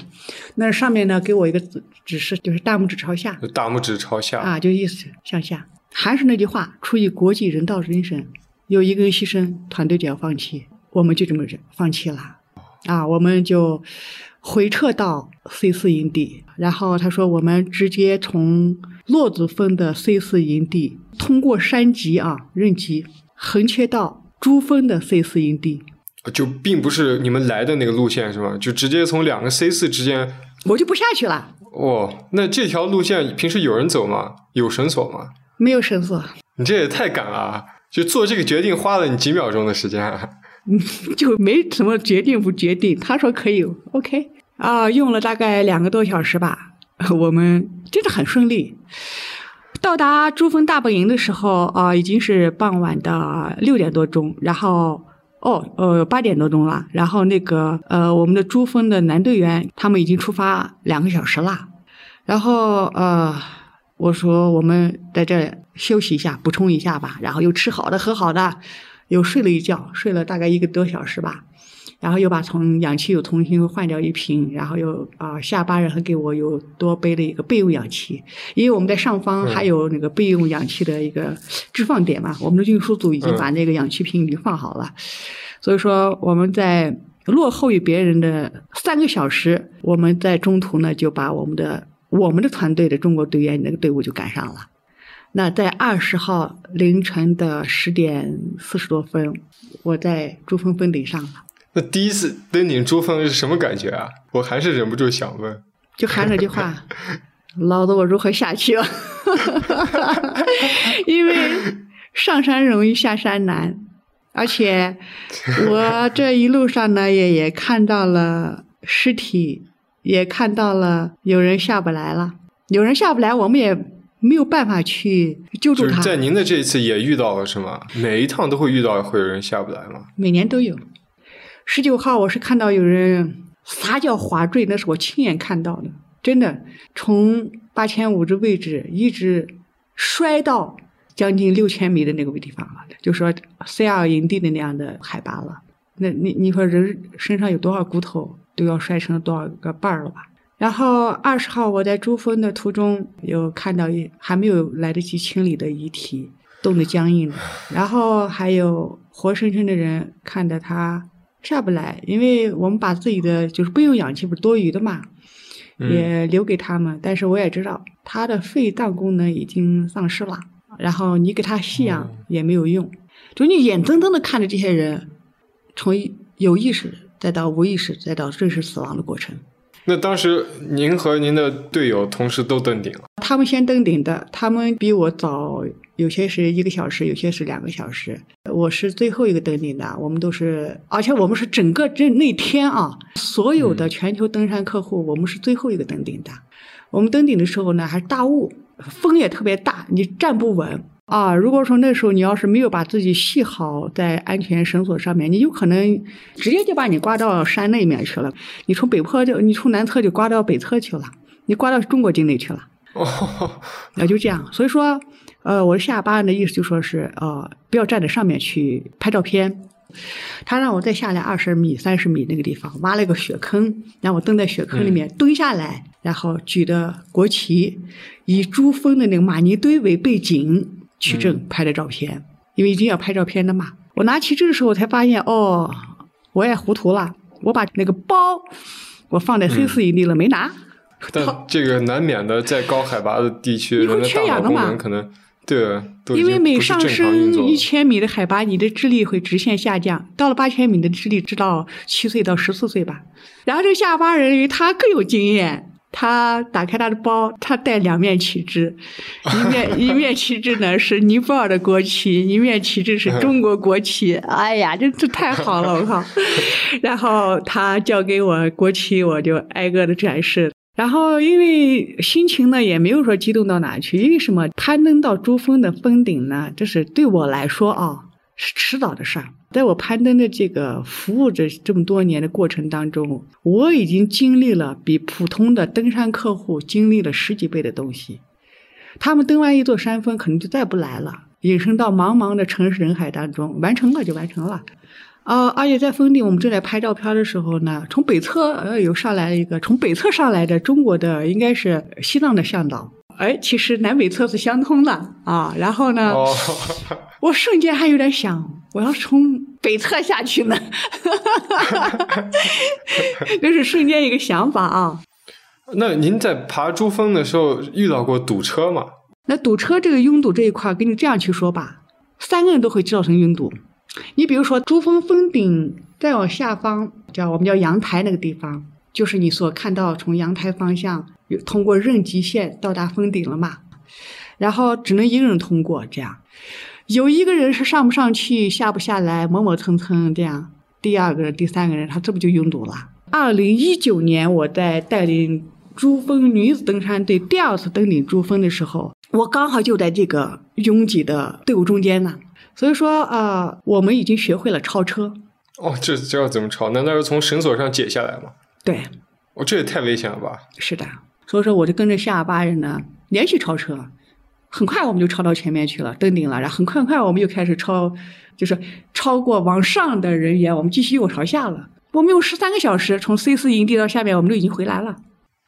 那上面呢，给我一个指指示，就是大拇指朝下。大拇指朝下啊，就意思向下。还是那句话，出于国际人道精神，有一个人牺牲，团队就要放弃，我们就这么放弃了。啊，我们就回撤到 C 四营地，然后他说我们直接从。落子峰的 C 四营地，通过山脊啊，刃脊横切到珠峰的 C 四营地，就并不是你们来的那个路线是吗？就直接从两个 C 四之间，我就不下去了。哦，那这条路线平时有人走吗？有绳索吗？没有绳索。你这也太赶了，啊就做这个决定花了你几秒钟的时间？嗯，[LAUGHS] 就没什么决定不决定。他说可以，OK 啊，用了大概两个多小时吧。我们真的很顺利，到达珠峰大本营的时候啊，已经是傍晚的六点多钟。然后，哦，呃，八点多钟了。然后那个，呃，我们的珠峰的男队员他们已经出发两个小时了。然后，呃，我说我们在这休息一下，补充一下吧。然后又吃好的，喝好的，又睡了一觉，睡了大概一个多小时吧。然后又把从氧气又重新换掉一瓶，然后又啊下巴人还给我又多背了一个备用氧气，因为我们在上方还有那个备用氧气的一个置放点嘛，我们的运输组已经把那个氧气瓶已经放好了，所以说我们在落后于别人的三个小时，我们在中途呢就把我们的我们的团队的中国队员那个队伍就赶上了。那在二十号凌晨的十点四十多分，我在珠峰峰顶上了，那第一次登顶珠峰是什么感觉啊？我还是忍不住想问。[LAUGHS] 就喊了句话：“老子我如何下去了？” [LAUGHS] 因为上山容易下山难，而且我这一路上呢也也看到了尸体，也看到了有人下不来了，有人下不来，我们也没有办法去救助他。就是在您的这一次也遇到了是吗？每一趟都会遇到会有人下不来吗？每年都有。十九号我是看到有人撒脚滑坠，那是我亲眼看到的，真的从八千五这位置一直摔到将近六千米的那个地方了，就说 C 二营地的那样的海拔了。那你你说人身上有多少骨头都要摔成多少个瓣儿了吧？然后二十号我在珠峰的途中有看到一还没有来得及清理的遗体，冻得僵硬的，然后还有活生生的人看着他下不来，因为我们把自己的就是备用氧气不是多余的嘛，嗯。也留给他们，但是我也知道他的肺脏功能已经丧失了，然后你给他吸氧也没有用，就你眼睁睁的看着这些人从有意识再到无意识再到正式死亡的过程。那当时您和您的队友同时都登顶了，他们先登顶的，他们比我早，有些是一个小时，有些是两个小时。我是最后一个登顶的，我们都是，而且我们是整个这那天啊，所有的全球登山客户，我们是最后一个登顶的。我们登顶的时候呢，还是大雾，风也特别大，你站不稳啊。如果说那时候你要是没有把自己系好在安全绳索上面，你有可能直接就把你刮到山那面去了。你从北坡就你从南侧就刮到北侧去了，你刮到中国境内去了。哦，那就这样，所以说，呃，我下巴人的意思就说是，呃，不要站在上面去拍照片。他让我再下来二十米、三十米那个地方挖了一个雪坑，让我蹲在雪坑里面蹲下来，然后举着国旗，以珠峰的那个玛尼堆为背景取证拍的照片，因为一定要拍照片的嘛。我拿旗帜的时候才发现，哦，我也糊涂了，我把那个包我放在黑四营地了，没拿。但这个难免的，在高海拔的地区，你会人的大脑功缺氧的嘛能可能对，因为每上升一千米的海拔，你的智力会直线下降。到了八千米的智力，直到七岁到十四岁吧。然后这个下巴人，因为他更有经验，他打开他的包，他带两面旗帜，一面一面旗帜呢是尼泊尔的国旗，一面旗帜是中国国旗。哎呀，这这太好了，我靠！[LAUGHS] 然后他交给我国旗，我就挨个的展示。然后，因为心情呢也没有说激动到哪去，因为什么？攀登到珠峰的峰顶呢，这是对我来说啊是迟早的事儿。在我攀登的这个服务这这么多年的过程当中，我已经经历了比普通的登山客户经历了十几倍的东西。他们登完一座山峰，可能就再不来了，隐身到茫茫的城市人海当中，完成了就完成了。啊、而且在峰顶，我们正在拍照片的时候呢，从北侧呃有上来了一个从北侧上来的中国的，应该是西藏的向导。哎，其实南北侧是相通的啊。然后呢，哦，我瞬间还有点想，我要从北侧下去呢，[LAUGHS] 就是瞬间一个想法啊。[LAUGHS] 那您在爬珠峰的时候遇到过堵车吗？那堵车这个拥堵这一块儿，跟你这样去说吧，三个人都会造成拥堵。你比如说珠峰峰顶再往下方，叫我们叫阳台那个地方，就是你所看到从阳台方向有通过任极线到达峰顶了嘛，然后只能一个人通过，这样有一个人是上不上去，下不下来，磨磨蹭蹭这样，第二个人、第三个人他这不就拥堵了？二零一九年我在带领珠峰女子登山队第二次登顶珠峰的时候，我刚好就在这个拥挤的队伍中间呢。所以说，呃，我们已经学会了超车。哦，这这要怎么超？难道要从绳索上解下来吗？对，哦，这也太危险了吧！是的。所以说，我就跟着下巴人呢连续超车，很快我们就超到前面去了，登顶了。然后很快很快我们又开始超，就是超过往上的人员，我们继续又朝下了。我们用十三个小时从 C 四营地到下面，我们就已经回来了。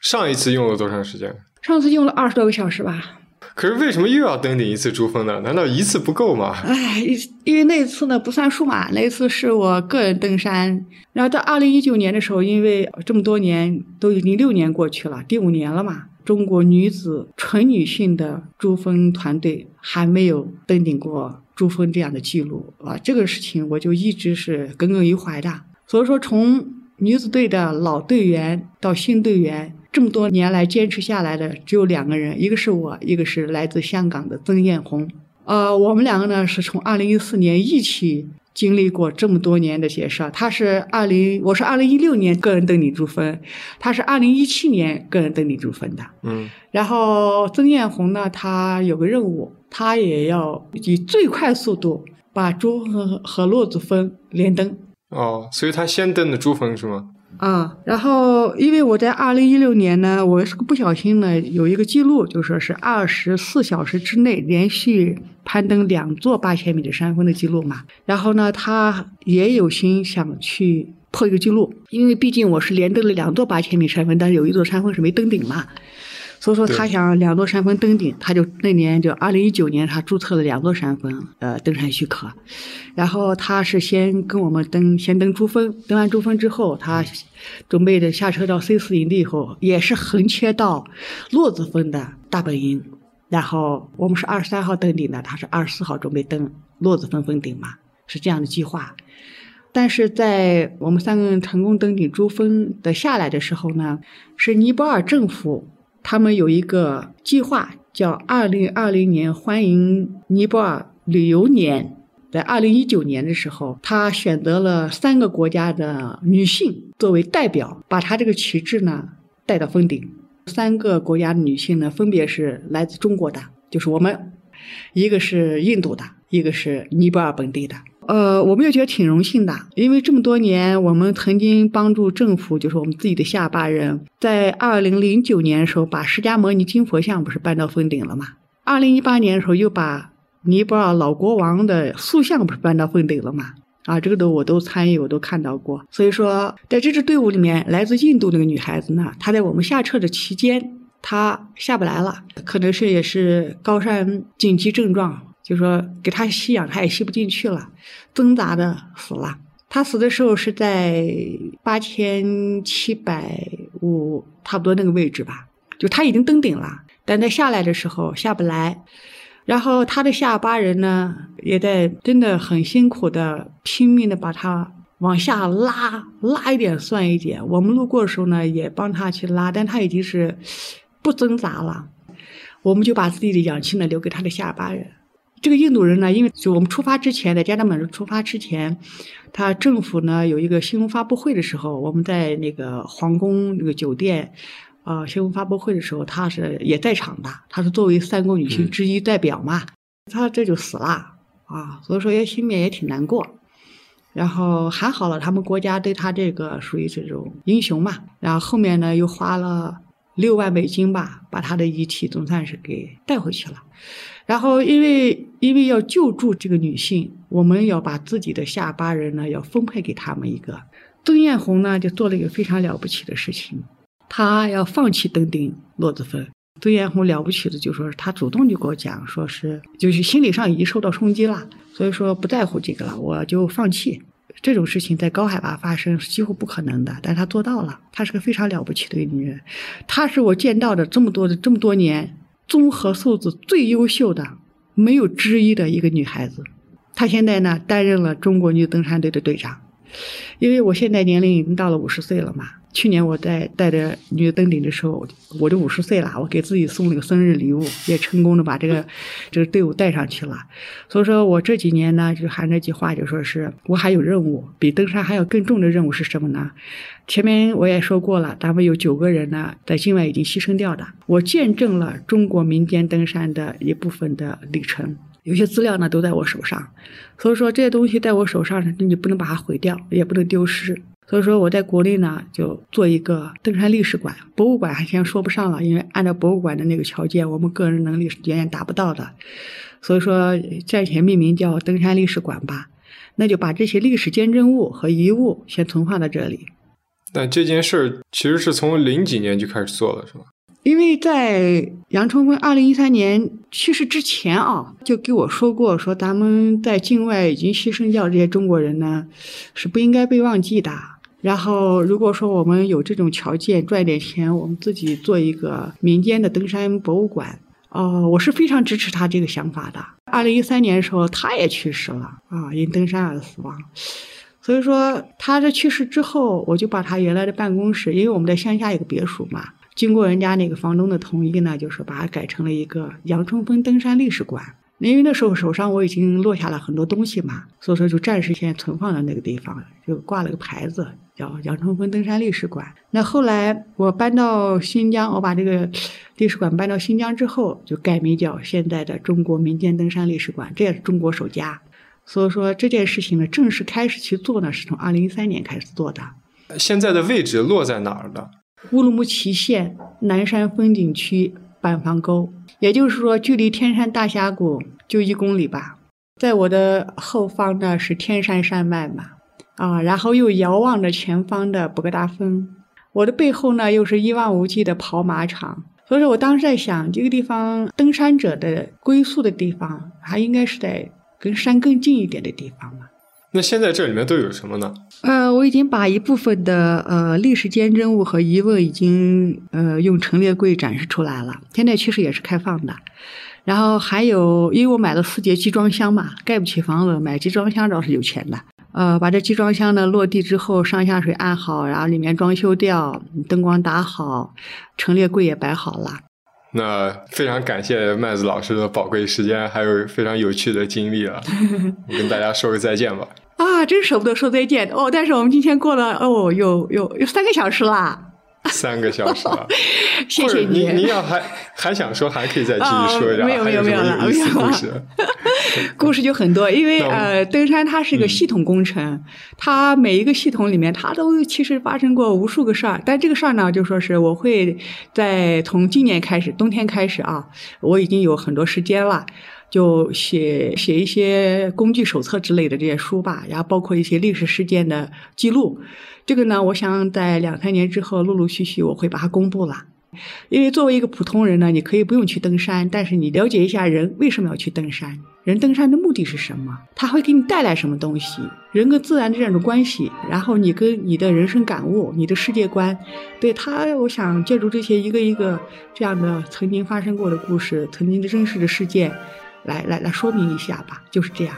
上一次用了多长时间？上次用了二十多个小时吧。可是为什么又要登顶一次珠峰呢？难道一次不够吗？哎，因为那次呢不算数嘛，那次是我个人登山。然后到二零一九年的时候，因为这么多年都已经六年过去了，第五年了嘛，中国女子纯女性的珠峰团队还没有登顶过珠峰这样的记录啊，这个事情我就一直是耿耿于怀的。所以说，从女子队的老队员到新队员。这么多年来坚持下来的只有两个人，一个是我，一个是来自香港的曾艳红。呃，我们两个呢是从二零一四年一起经历过这么多年的些事儿。他是二零，我是二零一六年个人登顶珠峰，他是二零一七年个人登顶珠峰的。嗯，然后曾艳红呢，他有个任务，他也要以最快速度把珠峰和骆子峰连登。哦，所以他先登的珠峰是吗？啊，然后因为我在二零一六年呢，我是个不小心呢，有一个记录，就说是二十四小时之内连续攀登两座八千米的山峰的记录嘛。然后呢，他也有心想去破一个记录，因为毕竟我是连登了两座八千米山峰，但是有一座山峰是没登顶嘛。所以说他想两座山峰登顶，他就那年就二零一九年，他注册了两座山峰，呃，登山许可。然后他是先跟我们登，先登珠峰，登完珠峰之后，他准备着下车到 C 四营地以后，也是横切到洛子峰的大本营。然后我们是二十三号登顶的，他是二十四号准备登洛子峰峰顶嘛，是这样的计划。但是在我们三个人成功登顶珠峰的下来的时候呢，是尼泊尔政府。他们有一个计划，叫“二零二零年欢迎尼泊尔旅游年”。在二零一九年的时候，他选择了三个国家的女性作为代表，把他这个旗帜呢带到峰顶。三个国家的女性呢，分别是来自中国的，就是我们；一个是印度的，一个是尼泊尔本地的。呃，我们也觉得挺荣幸的，因为这么多年，我们曾经帮助政府，就是我们自己的下巴人，在二零零九年的时候，把释迦牟尼金佛像不是搬到峰顶了吗？二零一八年的时候，又把尼泊尔老国王的塑像不是搬到峰顶了吗？啊，这个都我都参与，我都看到过。所以说，在这支队伍里面，来自印度那个女孩子呢，她在我们下撤的期间，她下不来了，可能是也是高山紧急症状。就说给他吸氧，他也吸不进去了，挣扎的死了。他死的时候是在八千七百五，差不多那个位置吧。就他已经登顶了，但在下来的时候下不来。然后他的下巴人呢，也在真的很辛苦的拼命的把他往下拉，拉一点算一点。我们路过的时候呢，也帮他去拉，但他已经是不挣扎了。我们就把自己的氧气呢留给他的下巴人。这个印度人呢，因为就我们出发之前，在加德满都出发之前，他政府呢有一个新闻发布会的时候，我们在那个皇宫那个酒店，啊，新闻发布会的时候，他是也在场的，他是作为三国女性之一代表嘛，他这就死了啊，所以说也心里面也挺难过，然后还好了，他们国家对他这个属于这种英雄嘛，然后后面呢又花了六万美金吧，把他的遗体总算是给带回去了。然后，因为因为要救助这个女性，我们要把自己的下巴人呢，要分配给他们一个。曾艳红呢，就做了一个非常了不起的事情，她要放弃登顶洛子峰。曾艳红了不起的，就说是她主动就给我讲，说是就是心理上已经受到冲击了，所以说不在乎这个了，我就放弃。这种事情在高海拔发生是几乎不可能的，但她做到了，她是个非常了不起的女人，她是我见到的这么多的这么多年。综合素质最优秀的，没有之一的一个女孩子，她现在呢担任了中国女登山队的队长。因为我现在年龄已经到了五十岁了嘛，去年我在带着女登顶的时候，我就五十岁了，我给自己送了个生日礼物，也成功的把这个 [LAUGHS] 这个队伍带上去了。所以说我这几年呢，就还那句话，就说是我还有任务，比登山还要更重的任务是什么呢？前面我也说过了，咱们有九个人呢在境外已经牺牲掉的，我见证了中国民间登山的一部分的里程。有些资料呢都在我手上，所以说这些东西在我手上，你不能把它毁掉，也不能丢失。所以说我在国内呢就做一个登山历史馆、博物馆，还先说不上了，因为按照博物馆的那个条件，我们个人能力是远远达不到的。所以说暂且命名叫登山历史馆吧，那就把这些历史见证物和遗物先存放在这里。但这件事儿其实是从零几年就开始做了，是吧？因为在杨春风二零一三年去世之前啊，就给我说过，说咱们在境外已经牺牲掉这些中国人呢，是不应该被忘记的。然后如果说我们有这种条件赚点钱，我们自己做一个民间的登山博物馆，哦，我是非常支持他这个想法的。二零一三年的时候，他也去世了啊，因登山而死亡。所以说，他这去世之后，我就把他原来的办公室，因为我们在乡下有个别墅嘛，经过人家那个房东的同意呢，就是把它改成了一个杨春风登山历史馆。因为那时候手上我已经落下了很多东西嘛，所以说就暂时先存放在那个地方，就挂了个牌子叫杨春风登山历史馆。那后来我搬到新疆，我把这个历史馆搬到新疆之后，就改名叫现在的中国民间登山历史馆，这也是中国首家。所以说这件事情呢，正式开始去做呢，是从二零一三年开始做的。现在的位置落在哪儿呢？乌鲁木齐县南山风景区板房沟，也就是说，距离天山大峡谷就一公里吧。在我的后方呢是天山山脉嘛，啊，然后又遥望着前方的博格达峰。我的背后呢又是一望无际的跑马场。所以说我当时在想，这个地方登山者的归宿的地方，还应该是在跟山更近一点的地方嘛。那现在这里面都有什么呢？呃，我已经把一部分的呃历史见证物和遗问已经呃用陈列柜展示出来了。现在确实也是开放的。然后还有，因为我买了四节集装箱嘛，盖不起房子，买集装箱倒是有钱的。呃，把这集装箱呢落地之后，上下水安好，然后里面装修掉，灯光打好，陈列柜也摆好了。那非常感谢麦子老师的宝贵时间，还有非常有趣的经历了。[LAUGHS] 我跟大家说个再见吧。啊，真舍不得说再见哦！但是我们今天过了哦，有有有三个小时啦。[LAUGHS] 三个小时了，[LAUGHS] 谢谢你。你要还还想说，还可以再继续说一下。没有没有没有了，没有故事。[LAUGHS] 故事就很多，因为呃，登山它是个系统工程，它每一个系统里面，它都其实发生过无数个事儿。但这个事儿呢，就说是我会在从今年开始，冬天开始啊，我已经有很多时间了。就写写一些工具手册之类的这些书吧，然后包括一些历史事件的记录。这个呢，我想在两三年之后，陆陆续续我会把它公布了。因为作为一个普通人呢，你可以不用去登山，但是你了解一下人为什么要去登山，人登山的目的是什么，他会给你带来什么东西，人跟自然的这种关系，然后你跟你的人生感悟、你的世界观，对他，我想借助这些一个一个这样的曾经发生过的故事，曾经的真实的事件。来来来说明一下吧，就是这样。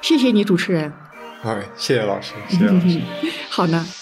谢谢你，主持人。好，谢谢老师，谢谢老师。[LAUGHS] 好呢。